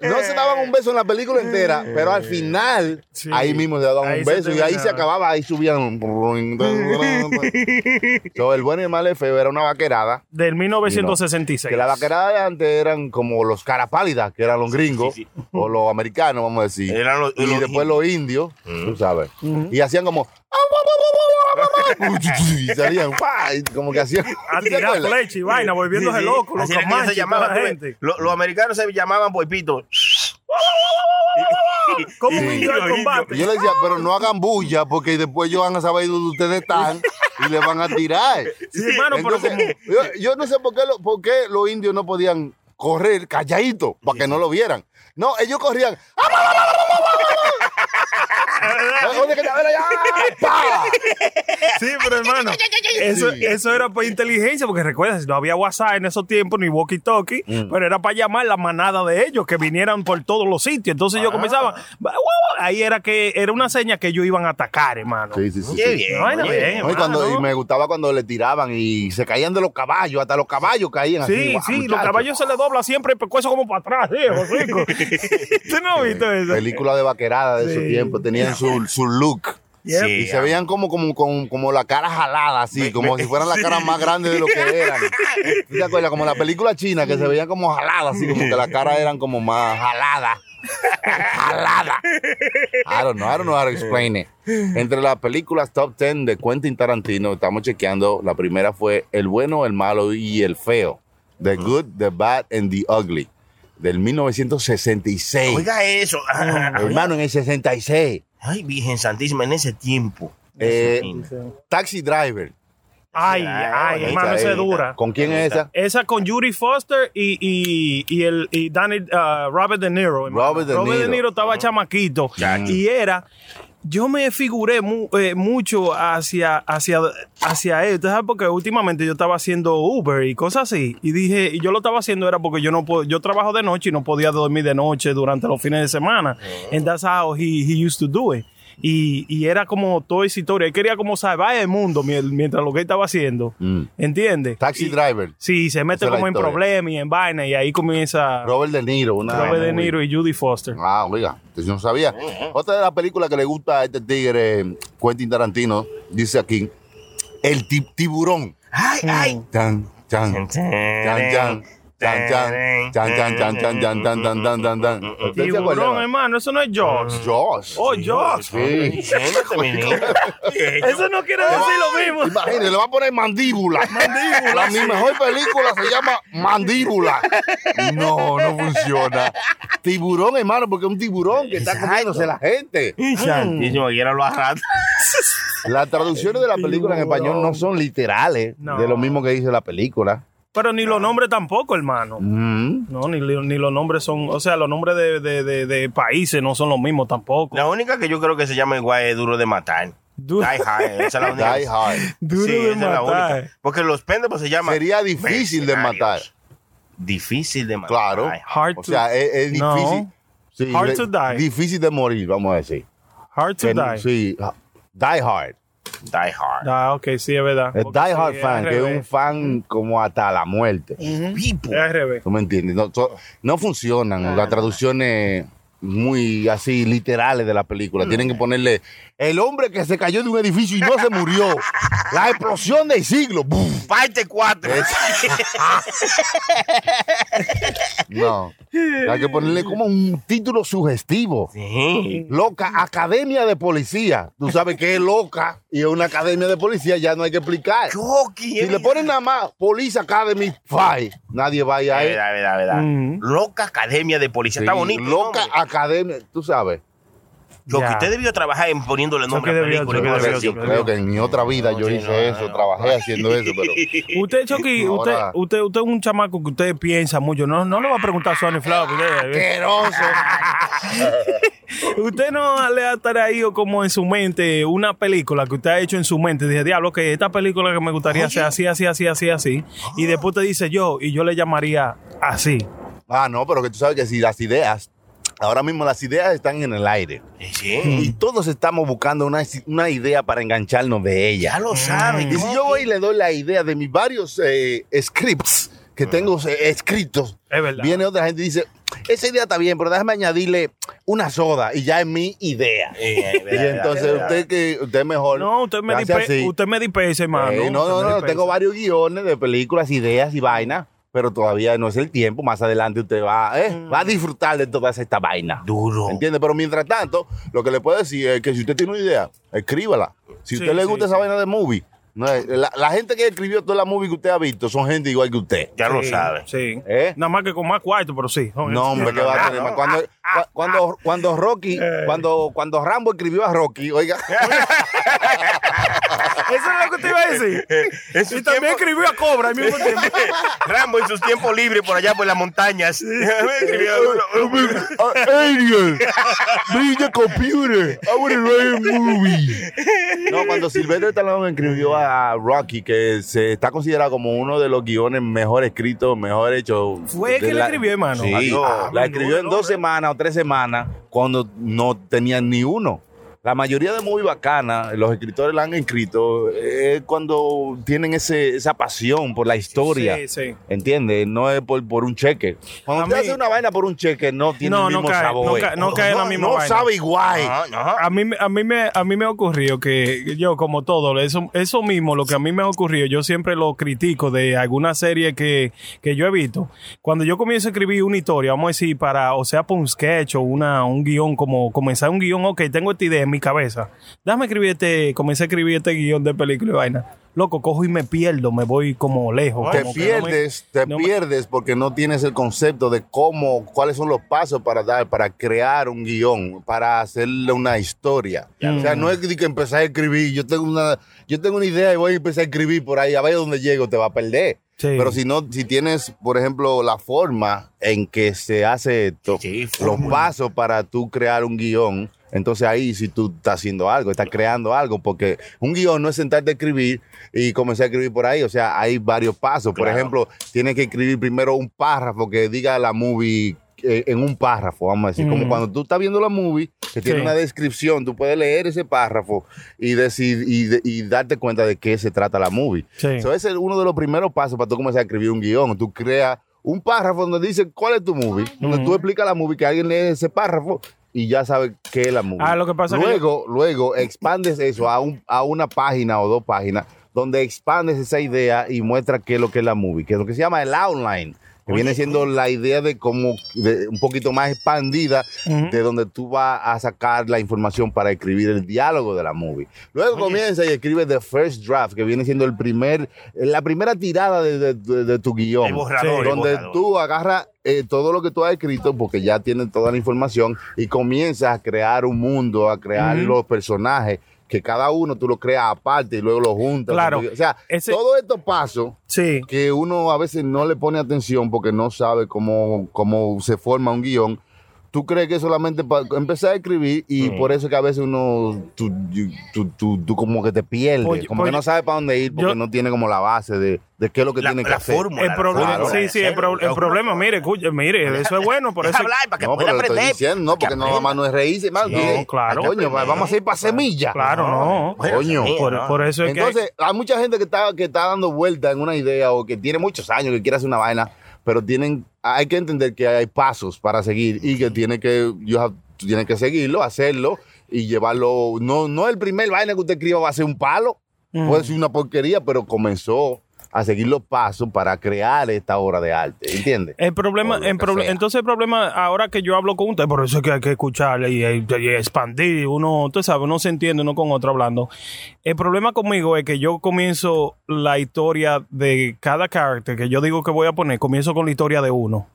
no se daban un beso en la película entera, pero al final, Sí. ahí mismo se daban Ahí un beso y ahí se acababa, ahí subían. so, el bueno y el el feo era una vaquerada. Del 1966. Que la vaquerada de antes eran como los cara pálidas, que eran los gringos, sí, o los americanos, vamos a decir. Eran los- y los después los indios, tú sabes. Y hacían como. Y salían, como que hacían. A ¿Te tirar flecha y vaina, volviéndose Sí, sí. loco, los comanches se llamaban, gente. Los, los americanos se llamaban boipitos. ¿Cómo Sí. un indio al combate? Yo le decía, pero no hagan bulla porque después ellos van a saber dónde ustedes están y le van a tirar. Sí, hermano, pero Entonces, yo, yo no sé por qué, lo- por qué los indios no podían correr calladitos para que no lo vieran. No, ellos corrían. ¿Dónde que. ¡Pa! Sí, pero hermano, eso, Sí. eso era por inteligencia, porque recuerda, no había WhatsApp en esos tiempos, ni walkie-talkie, Mm. pero era para llamar la manada de ellos, que vinieran por todos los sitios. Entonces Ah. yo comenzaba, ahí era que era una seña que ellos iban a atacar, hermano. Sí, sí, sí. Qué sí. bien. Bien. Cuando- y me gustaba cuando le tiraban y se caían de los caballos, hasta los caballos caían así. Sí, guau, sí, los caballos se le dobla siempre el pescuezo como para atrás, viejo, rico. ¿Tú no has visto eso? Película de vaquerada de esos Sí. tiempos, tenían su, su look. Yep. Sí. Y se veían como, como, como, como la cara jalada, así, como si fueran las caras más grandes de lo que eran. ¿Tú ¿Te acuerdas? Como la película china, que se veían como jaladas, así, como que las caras eran como más jaladas. Jalada. I don't know, I don't know how to explain it. Entre las películas top 10 de Quentin Tarantino, estamos chequeando, la primera fue El bueno, el malo y el feo. The Good, The Bad and The Ugly. Del 1966. Oiga eso. Hermano, en el 66. Ay, Virgen Santísima, en ese tiempo. Eh, Ese tiempo. Taxi Driver. Ay, ay, hermano, esa es dura. ¿Con quién es esa? Esa con Judy Foster y, y, y el y Danny, uh, Robert De Niro. hermano. Robert De Niro. estaba chamaquito. Y era. Yo me figuré mu- eh, mucho hacia, hacia, hacia él. Porque últimamente yo estaba haciendo Uber y cosas así. Y dije, y yo lo estaba haciendo era porque yo no puedo, yo trabajo de noche y no podía dormir de noche durante los fines de semana. And that's how he, he used to do it. Y, y era como toda esa historia. Él quería como salvar el mundo mi- mientras lo que él estaba haciendo. Mm. ¿Entiendes? Taxi Y- Driver. Sí, se mete Esa como en problemas y en vaina y ahí comienza Robert De Niro. Una Robert De Niro y Judy Foster. Ah, oiga, yo no sabía. Otra de las películas que le gusta a este tigre, Quentin Tarantino, dice aquí, El ti- Tiburón. Ay, ay. Chan, chan, chan, chan, chan, chan, chan, chan, chan, chan, chan, chan, chan, chan, chan, chan. ¿Usted se Tiburón, hermano, eso no es Jaws. Josh. Oh, Jaws. Sí. Eso no quiere decir lo mismo. Imagínate, le va a poner mandíbula. Mandíbula. Mi mejor película se llama Mandíbula. No, no funciona. Tiburón, hermano, porque es un tiburón que está comiéndose la gente. Y era lo arrastra. Las traducciones de la película en español no son literales de lo mismo que dice la película. Pero ni los nombres tampoco, hermano. Mm. No, ni, ni los nombres son, o sea, los nombres de, de, de, de países no son los mismos tampoco. La única que yo creo que se llama igual es Duro de Matar. Du- Die Hard. Esa es la única. Die Hard. Duro Sí, de esa es la matar. única. Porque los pendejos se llaman. Sería difícil de matar. Difícil de matar. Claro. Hard O to, sea, es, es No. difícil. Sí, Hard le- to die. Difícil de morir, vamos a decir. hard to Que- die. Sí, Die Hard. Die Hard. Ah, ok, sí, es verdad. Es Porque Die Hard fan, que es un fan como hasta la muerte. Pipo. Es al revés. ¿Tú me entiendes? No, so- no funcionan las traducciones muy así literales de la película. Tienen que ponerle el hombre que se cayó de un edificio y no se murió. La explosión del siglo. ¡Buf! Parte 4. No. Hay que ponerle como un título sugestivo. Sí. Loca Academia de Policía. Tú sabes que es loca y es una academia de policía, ya no hay que explicar. Chucky. Si le ponen nada más Police Academy 5, nadie va a ir ahí. verdad, verdad, verdad. Mm. Loca Academia de Policía. Está bonito. Loca ¿no? Academia, tú sabes. Chucky, Ya. usted debió trabajar en poniéndole nombre a Chucky debió, películas. Chucky y debió, cosas así. Chucky Creo que en mi otra vida yo sí, hice no, eso, no. trabajé haciendo eso, pero Usted, Chucky, usted, Ahora- usted, usted es un chamaco que usted piensa mucho. No, no le va a preguntar a Sony Flower. porque- asqueroso. Usted no le ha traído como en su mente una película que usted ha hecho en su mente. Dice, diablo, que esta película que me gustaría hacer así, así, así, así, así. Y después te dice yo, y yo le llamaría así. Ah, no, pero que tú sabes que si las ideas, ahora mismo las ideas están en el aire. Sí. Y todos estamos buscando una, una idea para engancharnos de ella. Ya lo saben. Y si yo voy y le doy la idea de mis varios eh, scripts que tengo eh, escritos, Es verdad. viene otra gente y dice, esa idea está bien, pero déjame añadirle una soda y ya es mi idea. y entonces usted que usted mejor. No, usted me, así. usted me dispensa, hermano. Eh, no, no, no, dispensa. tengo varios guiones de películas, ideas y vainas, pero todavía no es el tiempo. Más adelante usted va, eh, Mm. va a disfrutar de toda esta vaina. Duro. ¿Entiende? Pero mientras tanto, lo que le puedo decir es que si usted tiene una idea, escríbala. Si a Sí, usted le gusta sí. esa vaina de movie, no la, la gente que escribió toda la movie que usted ha visto son gente igual que usted. Ya lo sabe. Sí. ¿Eh? Nada más que con más cuarto, pero sí. No, hombre, que va a tener más. Cuando, cu- cuando, cuando Rocky, Eh. cuando, cuando Rambo escribió a Rocky, oiga, Eso es lo que te iba a decir. Y también tiempo- escribió a Cobra al mismo tiempo. Rambo en sus tiempos libres por allá por las montañas. Alien, bring the computer, I want to write a movie. No, cuando Silvestre Stallone escribió a Rocky, que se está considerado como uno de los guiones mejor escritos, mejor hechos. Fue de que le la- escribió, hermano. Sí, Adiós. la escribió en dos semanas o tres semanas cuando no tenían ni uno. La mayoría de muy bacanas, los escritores la han escrito es cuando tienen ese, esa pasión por la historia. Sí, sí. ¿Entiendes? No es por, por un cheque. Cuando A usted mí- hace una vaina por un cheque, no tiene No, el no mismo cae, sabor. no cae- no cae la misma No vaina. sabe igual. Ajá, ajá. A mí, me- a, mí me, a mí me ha ocurrido que yo, como todo, eso, eso mismo, lo que a mí me ha ocurrido, yo siempre lo critico de alguna serie que, que yo he visto. Cuando yo comienzo a escribir una historia, vamos a decir, para, o sea, para un sketch o una, un guion, como comenzar un guion, ok, tengo esta idea, mi cabeza. Déjame escribir este, comencé a escribir este guion de película y vaina. Loco, cojo y me pierdo, me voy como lejos. Te como que no me- pierdes, te no me- pierdes porque no tienes el concepto de cómo, cuáles son los pasos para dar, para crear un guion, para hacerle una historia. O sea, no es que empezar a escribir. Yo tengo una, yo tengo una idea y voy a empezar a escribir por ahí, a ver dónde llego, te va a perder. Sí. Pero si no, si tienes, por ejemplo, la forma en que se hace esto, Sí, los pasos para tú crear un guion, entonces ahí si tú estás haciendo algo, estás creando algo, porque un guion no es sentarte a escribir y comenzar a escribir por ahí, o sea, hay varios pasos. Por Claro. ejemplo, tienes que escribir primero un párrafo que diga la movie eh, en un párrafo, vamos a decir, como cuando tú estás viendo la movie, que tiene Sí. una descripción, tú puedes leer ese párrafo y decir y, de- y darte cuenta de qué se trata la movie. Sí. So, ese es uno de los primeros pasos para tú comenzar a escribir un guion. Tú creas un párrafo donde dice cuál es tu movie, donde tú explicas la movie, que alguien lee ese párrafo y ya sabe qué es la movie. Ah, lo que pasa que luego, luego expandes eso a, un, a una página o dos páginas donde expandes esa idea y muestra qué es lo que es la movie, que es lo que se llama el outline. Que viene siendo la idea de cómo, de un poquito más expandida, de donde tú vas a sacar la información para escribir el diálogo de la movie. Luego comienza y escribe the first draft, que viene siendo el primer, la primera tirada de, de- tu guion. El borrador, el donde borrador. tú agarras eh, todo lo que tú has escrito, porque ya tienes toda la información, y comienzas a crear un mundo, a crear los personajes, que cada uno tú lo creas aparte y luego lo juntas. Claro. O sea, Ese- todos estos pasos Sí. que uno a veces no le pone atención porque no sabe cómo, cómo se forma un guion. Tú crees que solamente para empezar a escribir y por eso que a veces uno, tú, tú, tú- tú como que te pierdes, Oye, como oye, que no sabe para dónde ir porque yo- no tiene como la base de, de qué es lo que La, tiene que la hacer. fórmula. El problema, sí, sí, el, pro- problema, mire, escuche, mire, eso es bueno, por eso. hablar para que No, pueda pero le estoy aprender. diciendo, no, porque Que no más no es reírse, más. No, que- claro. Coño, vamos a ir para semilla. Claro, no. Coño. Por, eso es que. Entonces, hay mucha gente que está, que está dando vuelta en una idea o que tiene muchos años, que quiere hacer una vaina, pero tienen, hay que entender que hay pasos para seguir y que tiene que, have- tienes que seguirlo, hacerlo y llevarlo. No, no el primer vaina que usted escriba va a ser un palo, puede ser una porquería, pero comenzó a seguir los pasos para crear esta obra de arte, ¿entiendes? El problema, el proble- sea. entonces el problema, ahora que yo hablo con usted, por eso es que hay que escucharle y, y- y expandir, uno, usted sabe, uno se entiende uno con otro hablando. El problema conmigo es que yo comienzo la historia de cada carácter que yo digo que voy a poner, comienzo con la historia de uno.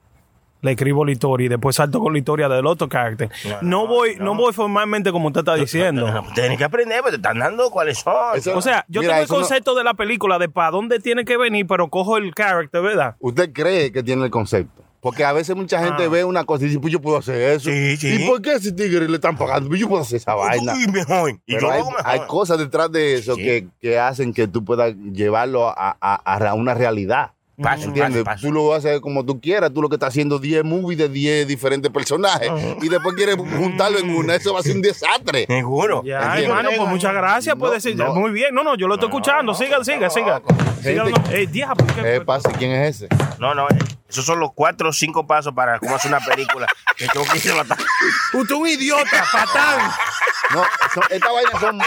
Le escribo la historia y después salto con la historia del otro carácter. No, no, voy, no. no. voy formalmente como usted está diciendo. Tienes que aprender, pero te están dando cuáles son. Eso- O sea, yo Mira, tengo el concepto de la película de para dónde tiene que venir, pero cojo el carácter, ¿verdad? Usted cree que tiene el concepto. Porque a veces mucha gente ve una cosa y dice, pues yo puedo hacer eso. Ah. Sí, sí. ¿Y por qué ese tigre le están pagando? Pues yo puedo hacer esa vaina. Y mejor. Y Pero yo hay, mejor. cosas detrás de eso Sí. que, que hacen que tú puedas llevarlo a, a- a una realidad. Paso, ¿Entiendes? paso, paso. Tú lo vas a hacer como tú quieras. Tú lo que estás haciendo 10 movies de 10 diferentes personajes y después quieres juntarlo en una. Eso va a ser un desastre. Seguro. Ya, hermano, pues muchas gracias. No, puede decir, no. muy bien. No, no, yo lo estoy escuchando. Siga, siga, siga. Diablo, ¿qué- ¿Qué pasa? ¿Quién es ese? No, no, eh, esos son los cuatro o cinco pasos para cómo hacer una película. que tengo que ir a matar. Usted es un idiota, patán. No, son- estas vainas son,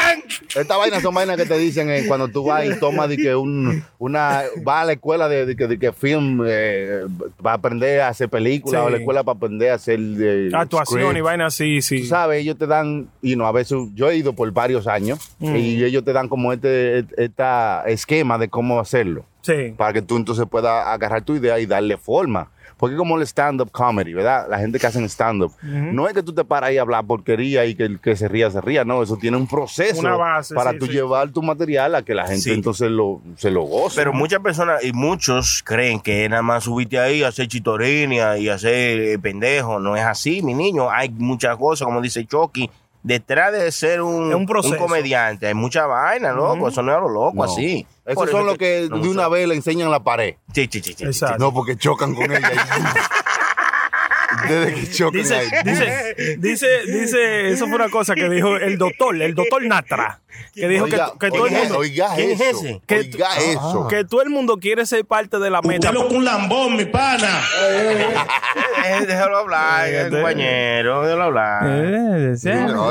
estas vainas son vainas que te dicen eh, cuando tú vas y tomas de que un, una, vas a la escuela de, de que, de que film, eh, va a aprender a hacer películas Sí. o la escuela para aprender a hacer eh, Actuación y scripts. vaina así, sí. Tú sabes, ellos te dan, y no, a veces yo he ido por varios años Mm. y ellos te dan como este, esta esquema de cómo hacerlo Sí. para que tú entonces puedas agarrar tu idea y darle forma. Porque como el stand-up comedy, ¿verdad? La gente que hacen stand-up. No es que tú te paras ahí a hablar porquería y que el que se ría, se ría. No, eso tiene un proceso Una base, para sí, tú sí. llevar tu material a que la gente Sí. entonces lo, se lo goce. Pero muchas personas y muchos creen que nada más subirte ahí, hacer chitorinia y hacer eh, pendejo. No es así, mi niño. Hay muchas cosas, como dice Chucky. Detrás de ser un, un comediante, hay mucha vaina, loco. Eso no es a lo loco, No. así. Esos Por son los que no de una vez le enseñan la pared. Sí, sí, sí, sí, sí. Exacto. No, porque chocan con ella. Desde que chocan Dice, ahí. dice, dice, dice, eso fue una cosa que dijo el doctor, el doctor Natra, que dijo que, Oiga, que todo el mundo, oiga ¿Quién es eso. ese? Que- Oiga eso. que todo el mundo quiere ser parte de la meta. Usted un lambón, mi pana. Eh, déjalo hablar, Eh, compañero, déjalo hablar. Eh, sí. No,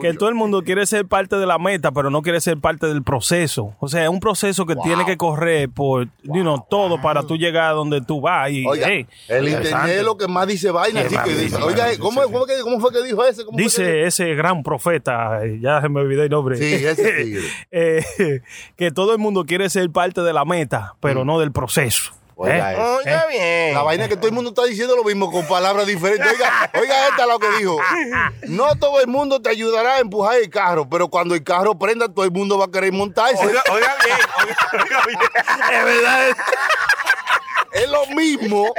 que todo el mundo quiere ser parte de la meta, pero no quiere ser parte del proceso. O sea, es un proceso que tiene que correr por you know, todo para tú llegar a donde tú vas. Y, Oiga, hey, el internet es lo que más dice dice chico. y dice, Oiga, ¿cómo, sí, cómo, que- ¿cómo fue que dijo ese? ¿Cómo fue que Dice ese gran profeta, eh, ya se me olvidó el nombre. Sí, ese tigre. eh, que todo el mundo quiere ser parte de la meta, pero no del proceso. Oiga, ¿eh? Oiga bien. La vaina es que todo el mundo está diciendo lo mismo con palabras diferentes. Oiga, oiga esta lo que dijo. No todo el mundo te ayudará a empujar el carro, pero cuando el carro prenda, todo el mundo va a querer montarse. Oiga, oiga bien. Oiga, oiga bien. es verdad. Es lo mismo,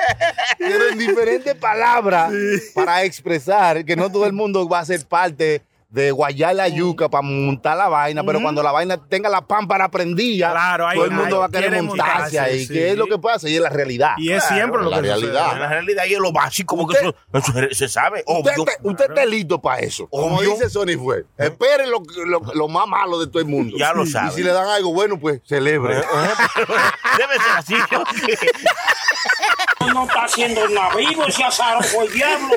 pero en diferentes palabras para expresar que no todo el mundo va a ser parte de guayar la yuca para montar la vaina, pero cuando la vaina tenga la pámpara prendida, Claro, ahí- todo el mundo ahí va a querer quiere montarse montarse, ahí. sí. ¿Qué es lo que pasa? Y es la realidad. Y es siempre lo la que realidad. En la realidad, y es lo básico, porque Usted- eso, eso se sabe. Usted, Obvio. te- usted está listo para eso. Como Obvio. dice Sony fue. Espere lo, lo, lo más malo de todo el mundo. Ya lo Y sabe. si le dan algo bueno, pues celebre. Debe ser así. No está haciendo nada vivo ese azar por el diablo.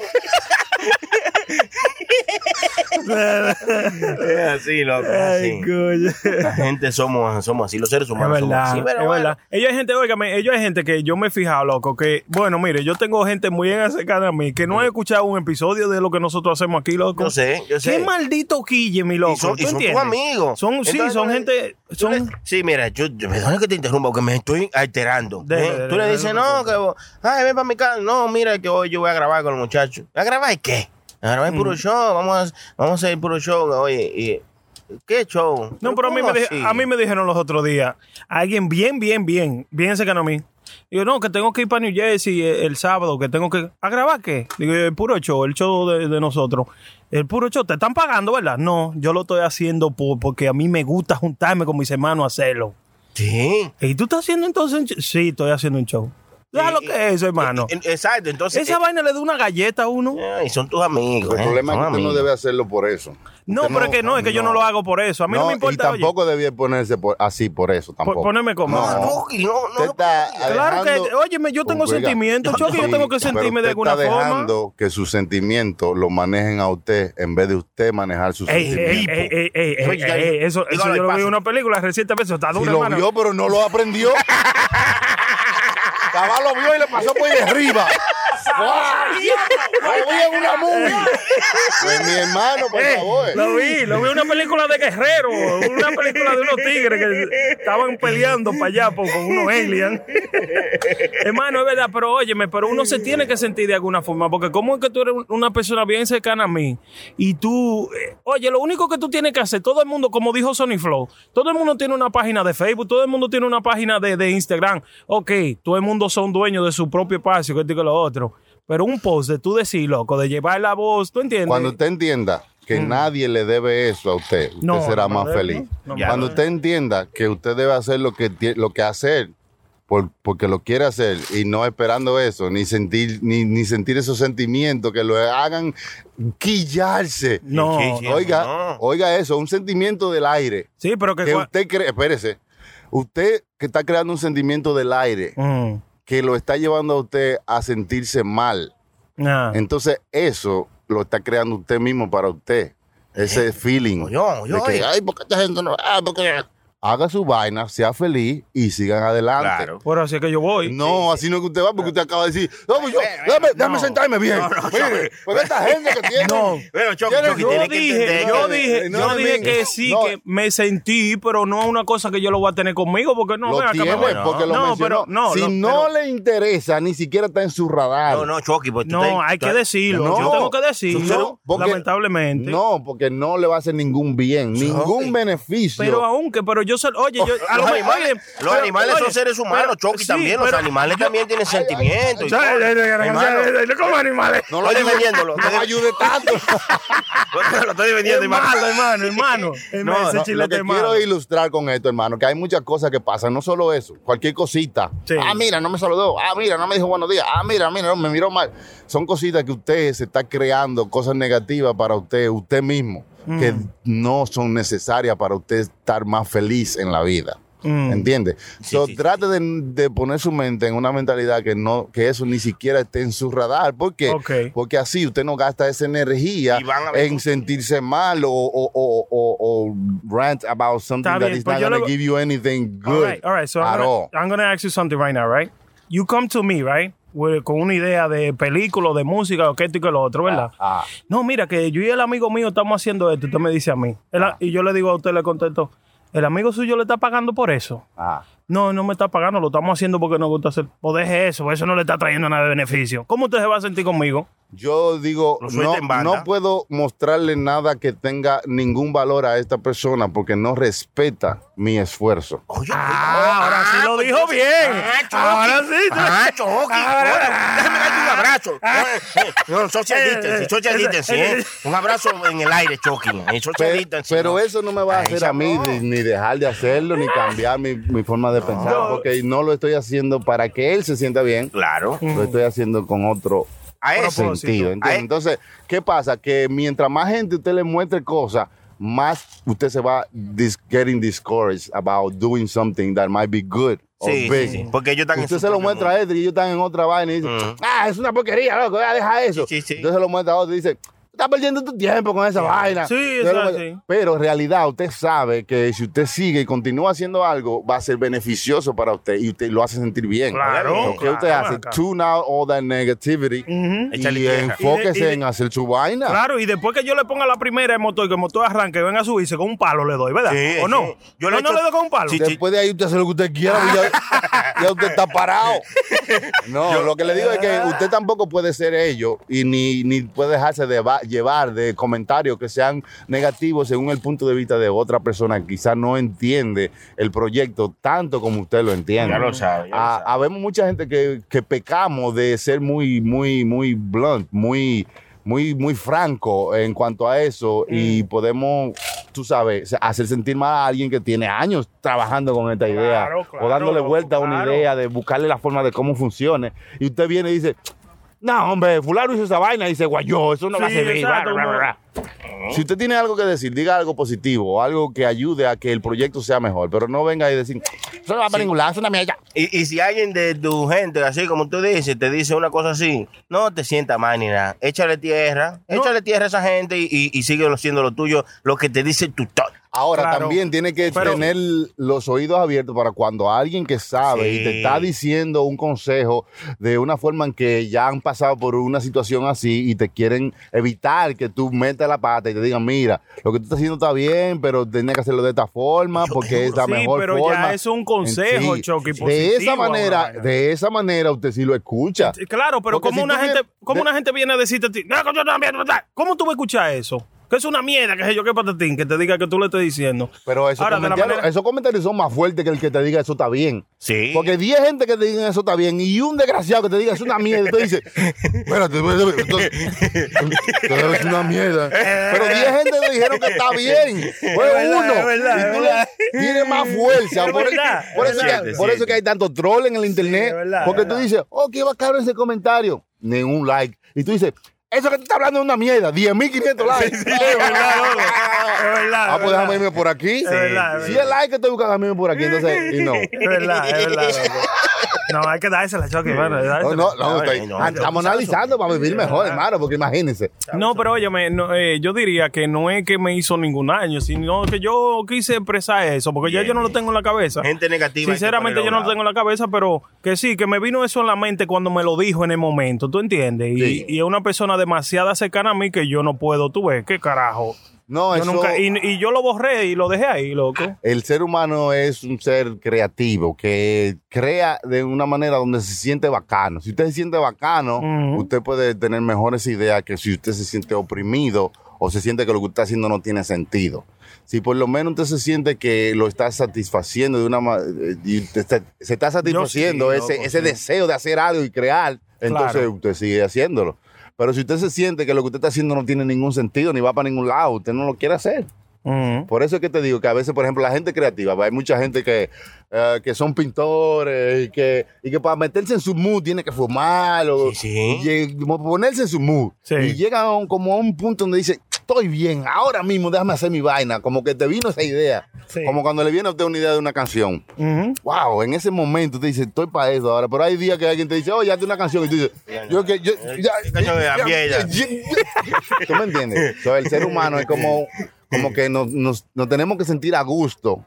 Es así, loco. es así. La gente somos, somos así, los seres Es humanos somos verdad, así. Pero es bueno. verdad. Ellos hay gente, óigame, ellos hay gente que yo me he fijado, loco, que, bueno, mire, yo tengo gente muy bien cercana a mí que no ha escuchado un episodio de lo que nosotros hacemos aquí, loco. Yo sé, yo sé. Qué maldito quille, mi loco. Y son, ¿tú y son tus amigos. Son, sí, son gente, le- son... sí, mira, yo, yo perdona que te interrumpa porque me estoy alterando. ¿eh? Tú le dices, no, que ay, ven para mi casa. No, mira que hoy yo voy a grabar con los muchachos. ¿A grabar qué? A grabar Mm. puro show. Vamos a, vamos a hacer puro show. Oye, y, ¿qué show? No, pero a mí, ¿cómo me, así? a mí me dijeron los otros días, alguien bien, bien, bien, bien cercano a mí. Digo, no, que tengo que ir para New Jersey el, el sábado, que tengo que... ¿A grabar qué? Digo, el puro show, el show de, de nosotros. El puro show, ¿te están pagando, verdad? No, yo lo estoy haciendo por- porque a mí me gusta juntarme con mis hermanos a hacerlo. Sí. ¿Y tú estás haciendo entonces un show? Sí, estoy haciendo un show. ¿Sabes lo Y- que es eso, hermano? Eh, Exacto, entonces. Esa eh, vaina le da una galleta a uno. eh, y son tus amigos. El eh, problema es que usted no amigos. debe hacerlo por eso. No, Usted pero es que no, es que yo no lo hago por eso. A mí no, me importa. Y oye. tampoco debía ponerse por- así por eso, tampoco. ponerme como- No, No. Claro que, óyeme, yo tengo Oiga, sentimientos, Chucky, yo sí, tengo que pero sentirme de alguna está forma. dejando que sus sentimientos lo manejen a usted en vez de usted manejar sus Ey, sentimientos. ey, ey, ey, ey, Oye, ey, eso, eso yo lo vi en una película recientemente, está Si duro, lo hermano. vio, pero no lo aprendió. Cabal lo vio y le pasó por de arriba. Lo vi en una movie. Mi hermano, por favor. Lo vi, lo vi en una película de guerrero, una película de unos tigres que estaban peleando para allá con unos aliens. Hermano, es verdad, pero óyeme, pero uno se tiene que sentir de alguna forma, porque como es que tú eres una persona bien cercana a mí y tú, eh, oye, lo único que tú tienes que hacer, todo el mundo, como dijo Sony Flow, todo el mundo tiene una página de Facebook, todo el mundo tiene una página de, de Instagram. Ok, todo el mundo son dueños de su propio espacio, que que lo otro. Pero un post de tú decir, loco, de llevar la voz, ¿tú entiendes? Cuando usted entienda que nadie le debe eso a usted, usted Mm. No, será más feliz. no, no Ya. Cuando usted entienda que usted debe hacer lo que, lo que hacer por- porque lo quiere hacer y no esperando eso, ni sentir, ni, ni sentir esos sentimientos que lo hagan quillarse. No, Oiga, no. oiga eso, un sentimiento del aire. Sí, pero que... Que usted cree, espérese, usted que está creando un sentimiento del aire Mm, que lo está llevando a usted a sentirse mal. Entonces, eso lo está creando usted mismo para usted. Ese feeling. Yo, yo, de que, ay, ¿por qué esta gente no? Ah, porque... Haga su vaina, sea feliz y sigan adelante. Claro. Pero así es que yo voy. No, así no es que usted va, porque usted acaba de decir, no, pues yo, déjame, déjame sentarme bien. Mire, porque esta gente que tiene. No. Yo tiene que dije, entender yo que- dije, no, yo no, dije no, que sí, no. que me sentí, pero no es una cosa que yo lo voy a tener conmigo, porque no, lo acá, tiene porque lo no, pero no, si lo- no pero- le interesa, ni siquiera está en su radar. No, no, Chucky, pues tú no, te- hay que decirlo. No. yo tengo que decirlo, No, porque- lamentablemente. No, porque no le va a hacer ningún bien, ningún beneficio. Pero aunque, pero yo sé, oye, yo, a lo Los animales, oye, los pero- animales oye, son seres humanos, Chucky sí, también. Los animales también tienen sentimientos. Ay, ay, ay, ¿Cómo animales? no lo Estoy ayude, defendiéndolo, no ayude tanto. lo estoy malo, hermano. hermano, hermano. No, Ese no, lo que quiero ilustrar con esto, hermano, que hay muchas cosas que pasan, no solo eso, cualquier cosita. Ah, mira, no me saludó. Ah, mira, no me dijo buenos días. Ah, mira, mira, no, me miró mal. Son cositas que usted se está creando, cosas negativas para usted, usted mismo, que Mm. no son necesarias para usted estar más feliz en la vida. Mm. ¿Entiende? So, sí, sí. trate de, de poner su mente en una mentalidad que no, que eso ni siquiera esté en su radar. ¿Por qué? Porque así usted no gasta esa energía en sentirse mal o, o, o, o, o rant about something Está that bien, is pues not going to give you anything All good right, all right. So at I'm gonna, all. I'm gonna ask you something right now, right? You come to me, right? Con una idea de película, de música, o que esto y que lo otro, ¿verdad? Ah, No, mira, que yo y el amigo mío estamos haciendo esto, y usted me dice a mí. El a- Y yo le digo a usted, le contesto, ¿el amigo suyo le está pagando por eso? Ah. No, no me está pagando, lo estamos haciendo porque nos gusta hacer. O deje eso, eso no le está trayendo nada de beneficio. ¿Cómo usted se va a sentir conmigo? Yo digo, no, no puedo mostrarle nada que tenga ningún valor a esta persona porque no respeta mi esfuerzo. Oye, Ah, ahora sí lo dijo bien. Ahora sí. Ah, Chucky. Ahora, Déjame darte un abrazo. Eh, No, social distancing, social distancing, ¿eh? Un abrazo en el aire, Chucky. Pero eso no me va a hacer a mí ni, ni dejar de hacerlo, ni cambiar mi, mi forma de pensar, porque no lo estoy haciendo para que él se sienta bien, Claro. lo estoy haciendo con otro A ese. sentido. Entonces, ¿qué pasa? Que mientras más gente usted le muestre cosas, más usted se va dis- getting discouraged about doing something that might be good Sí, sí, big. sí. Porque ellos están Usted se lo muestra a este y ellos están en otra vaina y dicen, Mm. ah, es una porquería, loco, ya deja eso. Sí, sí. Entonces se lo muestra a otro y dice, estás perdiendo tu tiempo con esa vaina. Sí, muestra- así. Pero en realidad usted sabe que si usted sigue y continúa haciendo algo, va a ser beneficioso para usted y usted lo hace sentir bien. Claro, Lo que usted claro, hace, acá. tune out all that negativity y tierra. enfóquese Y de- y de- en hacer su vaina. Claro, y después que yo le ponga la primera el motor y que el motor arranque y venga a subirse con un palo le doy, ¿verdad? Sí, ¿O no? sí. Yo Yo no, le no le doy con un palo. Sí, Después de ahí usted hace lo que usted quiera y ya, ya usted está parado. No, lo que le digo es que usted tampoco puede ser ello y ni, ni puede dejarse de llevar de comentarios que sean negativos según el punto de vista de otra persona que quizás no entiende el proyecto tanto como usted lo entiende. Ya lo sabe, ya lo Ah, sabe. Habemos mucha gente que, que pecamos de ser muy, muy, muy blunt, muy, muy, muy franco en cuanto a eso y podemos, tú sabes, hacer sentir mal a alguien que tiene años trabajando con esta idea Claro, o dándole vuelta a una idea de buscarle la forma de cómo funcione y usted viene y dice, no, hombre, fulano hizo esa vaina y dice, guayó, eso no va a Sí, servir. exacto, bla, bla, como- bla". Si usted tiene algo que decir, diga algo positivo, o algo que ayude a que el proyecto sea mejor, pero no venga y decir, eso no va para ningún lado, es una mierda. Y, y si alguien de tu gente, así como tú dices, te dice una cosa así, no te sientas mal ni nada. Échale tierra, échale tierra a esa gente y, y, y sigue haciendo lo tuyo, lo que te dice tu tot. Ahora Claro. también tiene que Pero- tener los oídos abiertos para cuando alguien que sabe Sí. y te está diciendo un consejo de una forma en que ya han pasado por una situación así y te quieren evitar que tú metas la pata y te digan, mira, lo que tú estás haciendo está bien, pero tienes que hacerlo de esta forma porque es la Sí, mejor pero ya forma. es un consejo, Chucky, De positivo esa a una manera, de esa manera usted sí lo escucha. Sí, Claro, pero Porque como si una gente, de- una gente viene a decirte a ti. ¿cómo tú vas a escuchar eso? Que es una mierda, que sé yo, qué patatín, que te diga que tú le estés diciendo. Pero esos, Ahora, comentarios, manera- esos comentarios son más fuertes que el que te diga eso está bien. Sí. Porque 10 gente que te digan eso está bien y un desgraciado que te diga es una mierda. Y tú dices, espérate, es una mierda. Pero 10 gente te dijeron que está bien. Fue verdad, uno. es verdad, y tú verdad. le tienes más fuerza. Es por, verdad, por es eso que, por eso que hay tanto troll en el internet. porque tú dices, oh, qué bacano ese comentario. Ningún like. Y tú dices, eso que tú estás hablando es una mierda. 10.500 likes. Es verdad, loco. Es verdad. Ah, es pues déjame irme por aquí. verdad, es si verdad. es like que estoy buscando, déjame irme por aquí. Entonces, y no. Es verdad, es verdad. loco. No, hay que dársela, Chucky. bueno, No, no, no, estoy- no, estamos analizando para vivir mejor, hermano, porque imagínense. No, pero óyeme, no, eh, yo diría que no es que me hizo ningún daño, sino que yo quise expresar eso, porque ya yo no lo tengo en la cabeza. Gente negativa. Sinceramente yo no a lo tengo en la cabeza, pero que sí, que me vino eso en la mente cuando me lo dijo en el momento, ¿tú entiendes? Y, Sí. y es una persona demasiado cercana a mí que yo no puedo, tú ves, qué carajo. No, Yo eso, nunca, y, y yo lo borré y lo dejé ahí, loco. el ser humano es un ser creativo que crea de una manera donde se siente bacano. Si usted se siente bacano, usted puede tener mejores ideas que si usted se siente oprimido o se siente que lo que usted está haciendo no tiene sentido. Si por lo menos usted se siente que lo está satisfaciendo de una y está- se está satisfaciendo sí, ese, loco, ese sí. deseo de hacer algo y crear, entonces Claro. usted sigue haciéndolo. Pero si usted se siente que lo que usted está haciendo no tiene ningún sentido ni va para ningún lado, usted no lo quiere hacer. Ujú. Por eso es que te digo que a veces, por ejemplo, la gente creativa, hay mucha gente que, eh, que son pintores y que, y que para meterse en su mood tiene que fumar o Sí, sí. y ponerse en su mood. Sí. Y llega a un- como a un punto donde dice, estoy bien, ahora mismo déjame hacer mi vaina. Como que te vino esa idea. Sí. Como cuando le viene a usted una idea de una canción. Ujú. Wow, en ese momento te dice, estoy para eso ahora. Pero hay días que alguien te dice, oye, hazte una canción. Y tú dices, yo que yo. Ya, ¿Tú me entiendes? So, el ser humano es como, como que nos, nos, nos tenemos que sentir a gusto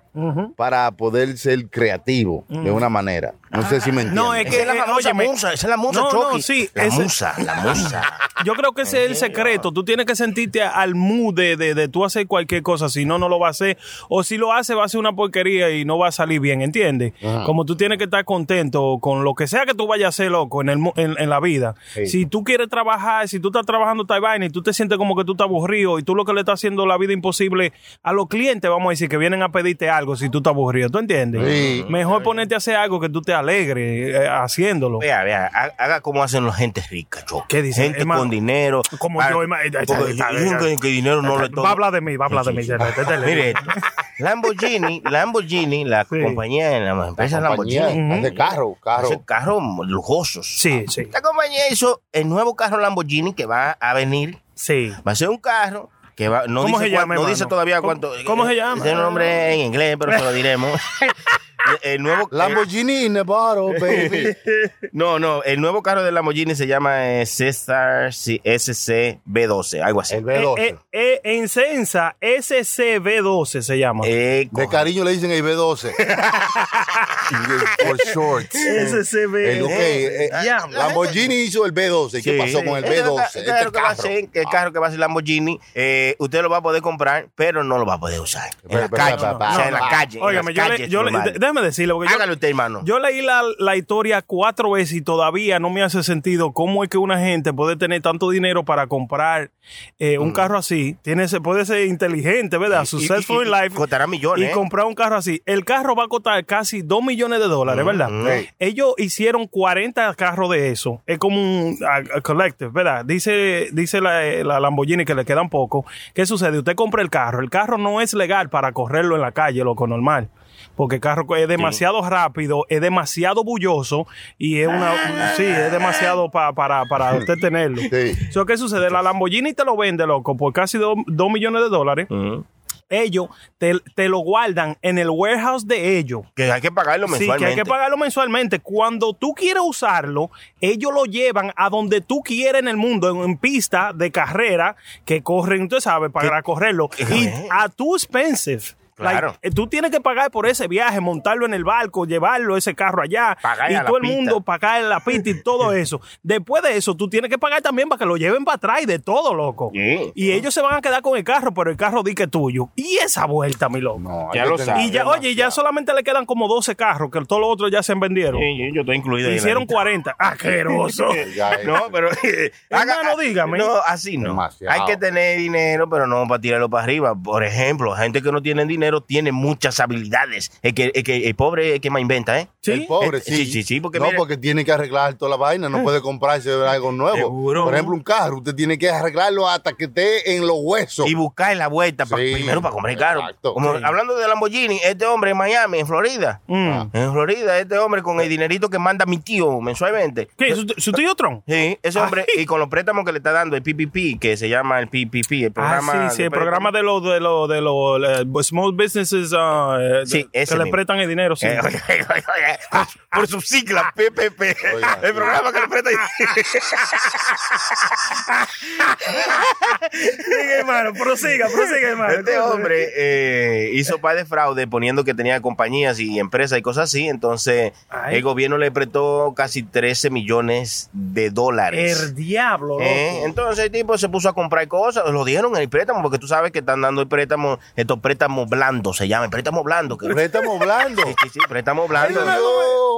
para poder ser creativo de una manera. No sé si me entiendes. No, es Esa es la eh, famosa musa, esa es la musa, No, no, sí, La ese- musa, la musa. Yo creo que ese es el secreto. Tú tienes que sentirte al mood de, de, de tú hacer cualquier cosa. Si no, no lo va a hacer. O si lo hace, va a ser una porquería y no va a salir bien, ¿entiendes? Como tú tienes que estar contento con lo que sea que tú vayas a hacer, loco, en, el, mu- en, en la vida. Si tú quieres trabajar, si tú estás trabajando tal vaina y tú te sientes como que tú estás aburrido y tú lo que le estás haciendo la vida imposible a los clientes, vamos a decir, que vienen a pedirte algo si tú estás aburrido. ¿Tú entiendes? Sí. Mejor ponerte a hacer algo que tú te alegres eh, haciéndolo. Vea, vea, ha- haga como hacen la gente rica, Chucky. ¿Qué dice? Gente Hermano, con dinero. como Para- yo, hermano, dicen que, que dinero no le Va a hablar de mí, va a hablar de mí. Mire, esto. Lamborghini, Lamborghini, la Sí. compañía, la empresa La compañía Lamborghini, hace carro, carro. hace carros lujosos. Sí, sí. Esta compañía hizo el nuevo carro Lamborghini que va a venir. Sí. Va a ser un carro que va, no, ¿Cómo dice, se llama, no hermano? dice todavía ¿Cómo- cuánto. cómo se llama? Tiene un nombre en inglés, pero se lo diremos. el nuevo Lamborghini in the bottle, baby. No, no, el nuevo carro de Lamborghini se llama eh, Cesar SC B12, algo así. El B12. Eh, eh, eh, en Sensa, SCB12 se llama. Eh, De cariño le dicen el B12. For short. SCB. El, ok, eh. Lamborghini hizo el B12. ¿Qué Sí. pasó con el Este B12? ca- Este claro que va a carro. ser, el carro que va a ser Lamborghini, eh, usted lo va a poder comprar, pero no lo va a poder usar. En la calle. o sea, en la calle. Óigame, yo, le, yo le-. Déjame decirle, porque yo, Hágalo usted, hermano. yo leí la, la historia cuatro veces y todavía no me hace sentido cómo es que una gente puede tener tanto dinero para comprar eh, un carro así. Tiene, ese- puede ser inteligente, ¿verdad? Y- Successful y- y in life. costará millones, Y ¿eh? comprar un carro así. El carro va a costar casi 2 millones de dólares, ¿verdad? Sí. Ellos hicieron 40 carros de eso. Es como un a- a collective, ¿verdad? Dice, dice la, la Lamborghini que le quedan poco. ¿Qué sucede? Usted compra el carro. El carro no es legal para correrlo en la calle, loco, normal. Porque el carro es demasiado rápido, es demasiado bulloso y es una. Sí, es demasiado pa- para, para usted tenerlo. Sí. So, ¿Qué sucede? La Lamborghini te lo vende, loco, por casi 2 millones de dólares. Ellos te, te lo guardan en el warehouse de ellos. Que hay que pagarlo Sí, que mensualmente. hay que pagarlo mensualmente. Cuando tú quieres usarlo, ellos lo llevan a donde tú quieres en el mundo, en, en pista de carrera que corren, tú sabes, para correrlo. Y a tu expensive. Claro. Like, eh, tú tienes que pagar por ese viaje, montarlo en el barco, llevarlo ese carro allá. Pagar y a la todo el pista. mundo pagar en la pista y todo eso. Después de eso, tú tienes que pagar también para que lo lleven para atrás y de todo, loco. Sí. Y ellos se van a quedar con el carro, pero el carro di que es tuyo. Y esa vuelta, mi loco. No, Ya lo tener sabe. Y ya, oye, ya solamente le quedan como 12 carros, que todos los otros ya se vendieron. Sí, yo, estoy incluido ahí Hicieron lista. 40. ¡Asqueroso! No, pero. Hermano, dígame. No, así no. Demasiado. Hay que tener dinero, pero no para tirarlo para arriba. Por ejemplo, gente que no tiene dinero tiene muchas habilidades. El, que, el, que, el pobre es el que más inventa, ¿eh? Sí. El pobre, Eh, sí. sí, sí, sí, porque no, mire- porque tiene que arreglar toda la vaina, no puede comprarse algo nuevo. Seguro. Por ejemplo, un carro, usted tiene que arreglarlo hasta que esté en los huesos. Y buscar la vuelta pa- Sí. primero para comprar caro. Exacto. Como Sí. hablando de Lamborghini, este hombre en Miami, en Florida. Mm. En Florida, este hombre con el dinerito que manda mi tío mensualmente. ¿Qué? ¿Su, su tío Tron? Sí, ese hombre, Ay. y con los préstamos que le está dando el PPP, que se llama el PPP, el Ah, programa. sí, sí, de el programa de los de los de los eh, small businesses ah, eh, de- Sí, que le prestan el dinero, sí. Eh, oye, oye, oye, por, por su sigla, PPP. El programa que le presta. Sigue, hermano, prosiga, prosiga, hermano. Este hombre eh, hizo par de fraude poniendo que tenía compañías y empresas y cosas así. Entonces, Ay. el gobierno le prestó casi 13 millones de dólares. El diablo, loco. Eh, entonces el tipo se puso a comprar cosas, lo dieron el préstamo, porque tú sabes que están dando el préstamo, estos préstamos se llaman, préstamo blando. Que, Préstamo blando. sí, sí, sí, préstamo blando. Ay,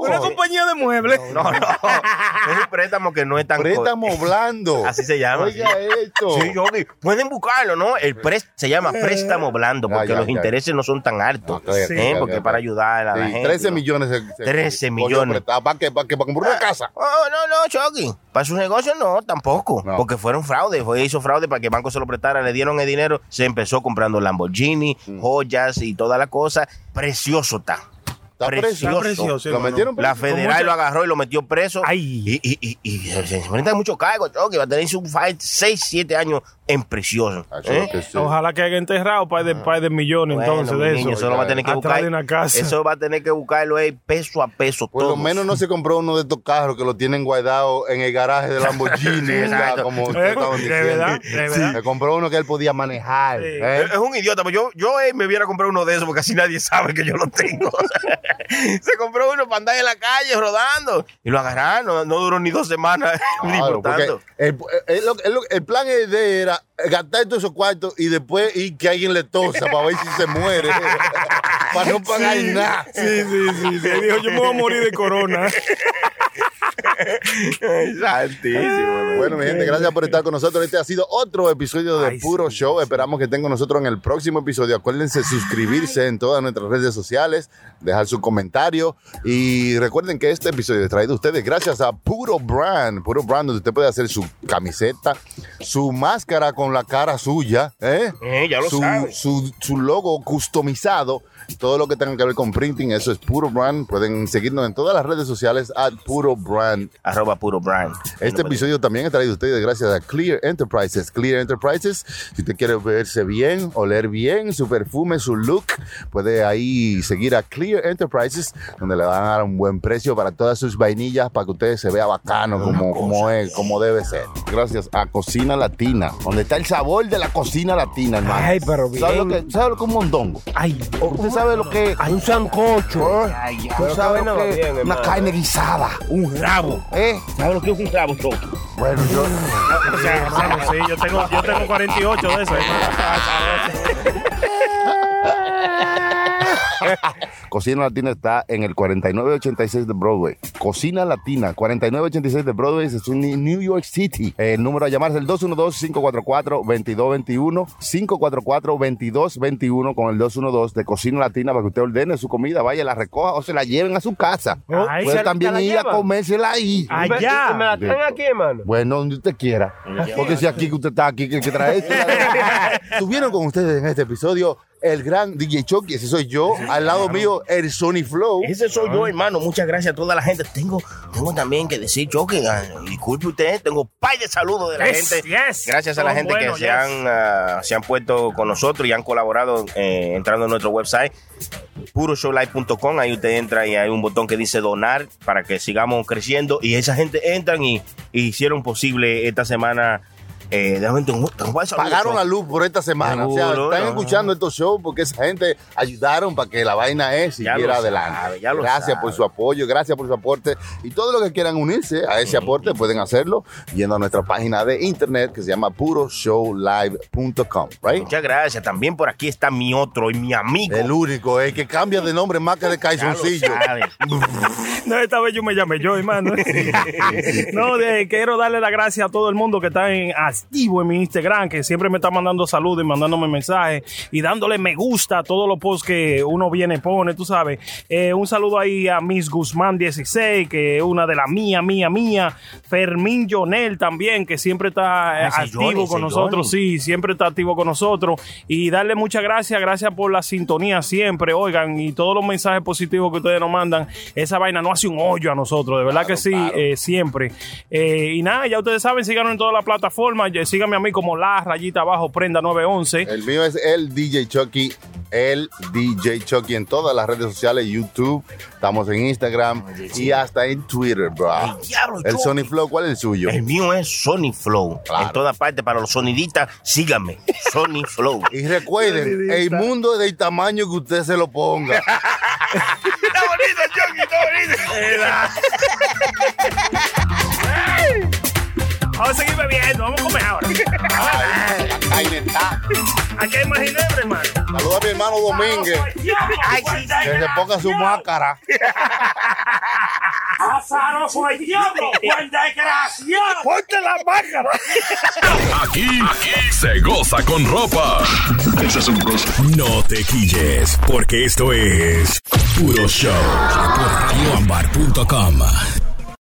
Una compañía de muebles. No, no, es un préstamo que no es tan... co- Préstamo blando. Así se llama. Oiga esto. Sí, Yogi, pueden buscarlo, ¿no? El pres- se llama préstamo blando porque ya, los ya. intereses no son tan altos, No. ¿eh? porque para ayudar a la gente. 13 ¿no? millones. se- se- 13 se- millones. ¿Para qué? ¿Para qué? ¿Para comprar una casa? Oh, no, no, Chucky. Para su negocio no, tampoco. No. Porque fueron fraude. Fue, hizo fraude para que el banco se lo prestara, le dieron el dinero, se empezó comprando Lamborghini, Mm. joyas y toda la cosa. Precioso está. Está precioso. precioso, Lo hermano. metieron La preso. federal mucha- lo agarró y lo metió preso. Ay. Y, y, y, y se enfrenta a muchos cargos, que va a tener sus 6, 7 años en prisión. Ah, eso ¿eh? que sí. Ojalá que haya enterrado par de, par de millones Bueno, entonces de niño, eso. eso lo va a tener que buscar. de una casa. Eso va a tener que buscarlo eh, peso a peso. Por lo menos no se compró uno de estos carros que lo tienen guardado en el garaje de Lamborghini, exacto. como Eh, de verdad, de verdad. Se compró uno que él podía manejar. Sí. ¿eh? Es un idiota, pero yo, yo me hubiera comprado uno de esos porque así nadie sabe que yo lo tengo. Se compró uno para andar en la calle rodando y lo agarraron. No, no duró ni dos semanas Claro, porque disfrutando. el, el- el- el- el plan de era gastar todos esos cuartos y después ir que alguien le tosa para ver si se muere. para no pagar nada. Sí, sí, sí, sí. Dijo, yo me voy a morir de corona. Santísimo. Bueno, mi gente, gracias por estar con nosotros. Este ha sido otro episodio de Ay, Puro sí, Show. Esperamos que estén con nosotros en el próximo episodio. Acuérdense suscribirse en todas nuestras redes sociales, dejar su comentario y recuerden que este episodio es traído a ustedes gracias a Puro Brand. Puro Brand, donde usted puede hacer su camiseta, su máscara con la cara suya, ¿eh? Eh, ya lo su, sabe. su, su logo customizado. Todo lo que tenga que ver con printing, eso es Puro Brand. Pueden seguirnos en todas las redes sociales a Puro Brand. Arroba puro brand. Este episodio también es traído a ustedes gracias a Clear Enterprises. Clear Enterprises, si usted quiere verse bien, oler bien, su perfume, su look, puede ahí seguir a Clear Enterprises, donde le van a dar un buen precio para todas sus vainillas, para que usted se vea bacano como, como es, como debe ser. Gracias a Cocina Latina, donde está el sabor de la cocina latina, hermano. Ay, pero ¿Sabe lo bien. que, sabe lo que es un mondongo? Ay, ¿Usted sabe lo que es? un sancocho. ¿Tú pero sabes lo que es una carne guisada? Un rabo. ¿Eh? ¿Sabes lo que es un rabo, Choco? Bueno, yo... O sea, hermano, sí, yo tengo, yo tengo 48 de esos, hermano. Cocina Latina está en el 4986 de Broadway. Cocina Latina, 4986 de Broadway, es en New York City. El número a llamar es el 212-544-2221. 544-2221 con el 212 de Cocina Latina para que usted ordene su comida, vaya, la recoja o se la lleven a su casa. Ay, Puede ¿se- también ir a comérsela ahí. ¿Y me- la traen aquí, hermano? Bueno, donde usted quiera. Porque si aquí que usted está aquí, que, que trae esto. Tuvieron con ustedes en este episodio el gran DJ Chucky, ese soy yo. Al lado mío, el Sony Flow. Ese soy yo, hermano. Muchas gracias a toda la gente. Tengo, tengo también que decir, que ah, disculpe usted, tengo pay de saludos de la Yes, gente. yes. Gracias a la gente buenos, que se, han, ah, se han puesto con nosotros y han colaborado eh, entrando en nuestro website puroshowlive.com. Ahí usted entra y hay un botón que dice donar para que sigamos creciendo. Y esa gente entran y, y hicieron posible esta semana. Eh, déjame Pagaron la luz por esta semana. o sea, están no. escuchando estos shows porque esa gente ayudaron para que la vaina es siguiera adelante. sabe, ya lo gracias sabe. por su apoyo, gracias por su aporte. Y todo lo que quieran unirse a ese aporte pueden hacerlo yendo a nuestra página de internet que se llama puroshowlive.com. Right? Muchas gracias. También por aquí está mi otro y mi amigo. El único, el que cambia de nombre más que de calzoncillo. No, esta vez yo me llamé yo, hermano. no, de- quiero darle las gracias a todo el mundo que está en activo en mi Instagram, que siempre me está mandando saludos y mandándome mensajes y dándole me gusta a todos los posts que uno viene y pone, tú sabes. Eh, un saludo ahí a Miss Guzmán 16, que es una de las mía, mía, mía. Fermín Jonel también, que siempre está eh, Ese activo Johnny, con nosotros, Johnny. sí, siempre está activo con nosotros. Y darle muchas gracias, gracias por la sintonía siempre, oigan, y todos los mensajes positivos que ustedes nos mandan. Esa vaina no hace un hoyo a nosotros, de verdad que sí, eh, siempre. Eh, y nada, ya ustedes saben, síganos en todas las plataformas, síganme a mí como la rayita abajo, prenda 911. El mío es el DJ Chucky, el DJ Chucky en todas las redes sociales, YouTube, estamos en Instagram y hasta en Twitter, bro. El diablo, El Chucky. Sony Flow, ¿cuál es el suyo? El mío es Sony Flow. Claro. En todas partes, para los sonidistas, síganme. Sony Flow. Y recuerden, el mundo es del tamaño que usted se lo ponga. está bonito, Chucky, está bonito. Vamos a seguir bebiendo, vamos a comer ahora. Ay, la carne está. Aquí hay más ginebra, hermano. Saluda a mi hermano Domínguez. Ay, sí. Que se ponga su máscara. ¡Azaroso el diablo! ¡Buen desgraciado! ¡Ponte la máscara! Aquí, aquí se goza con ropa. No te quilles, porque esto es Puro Show por radioambar.com.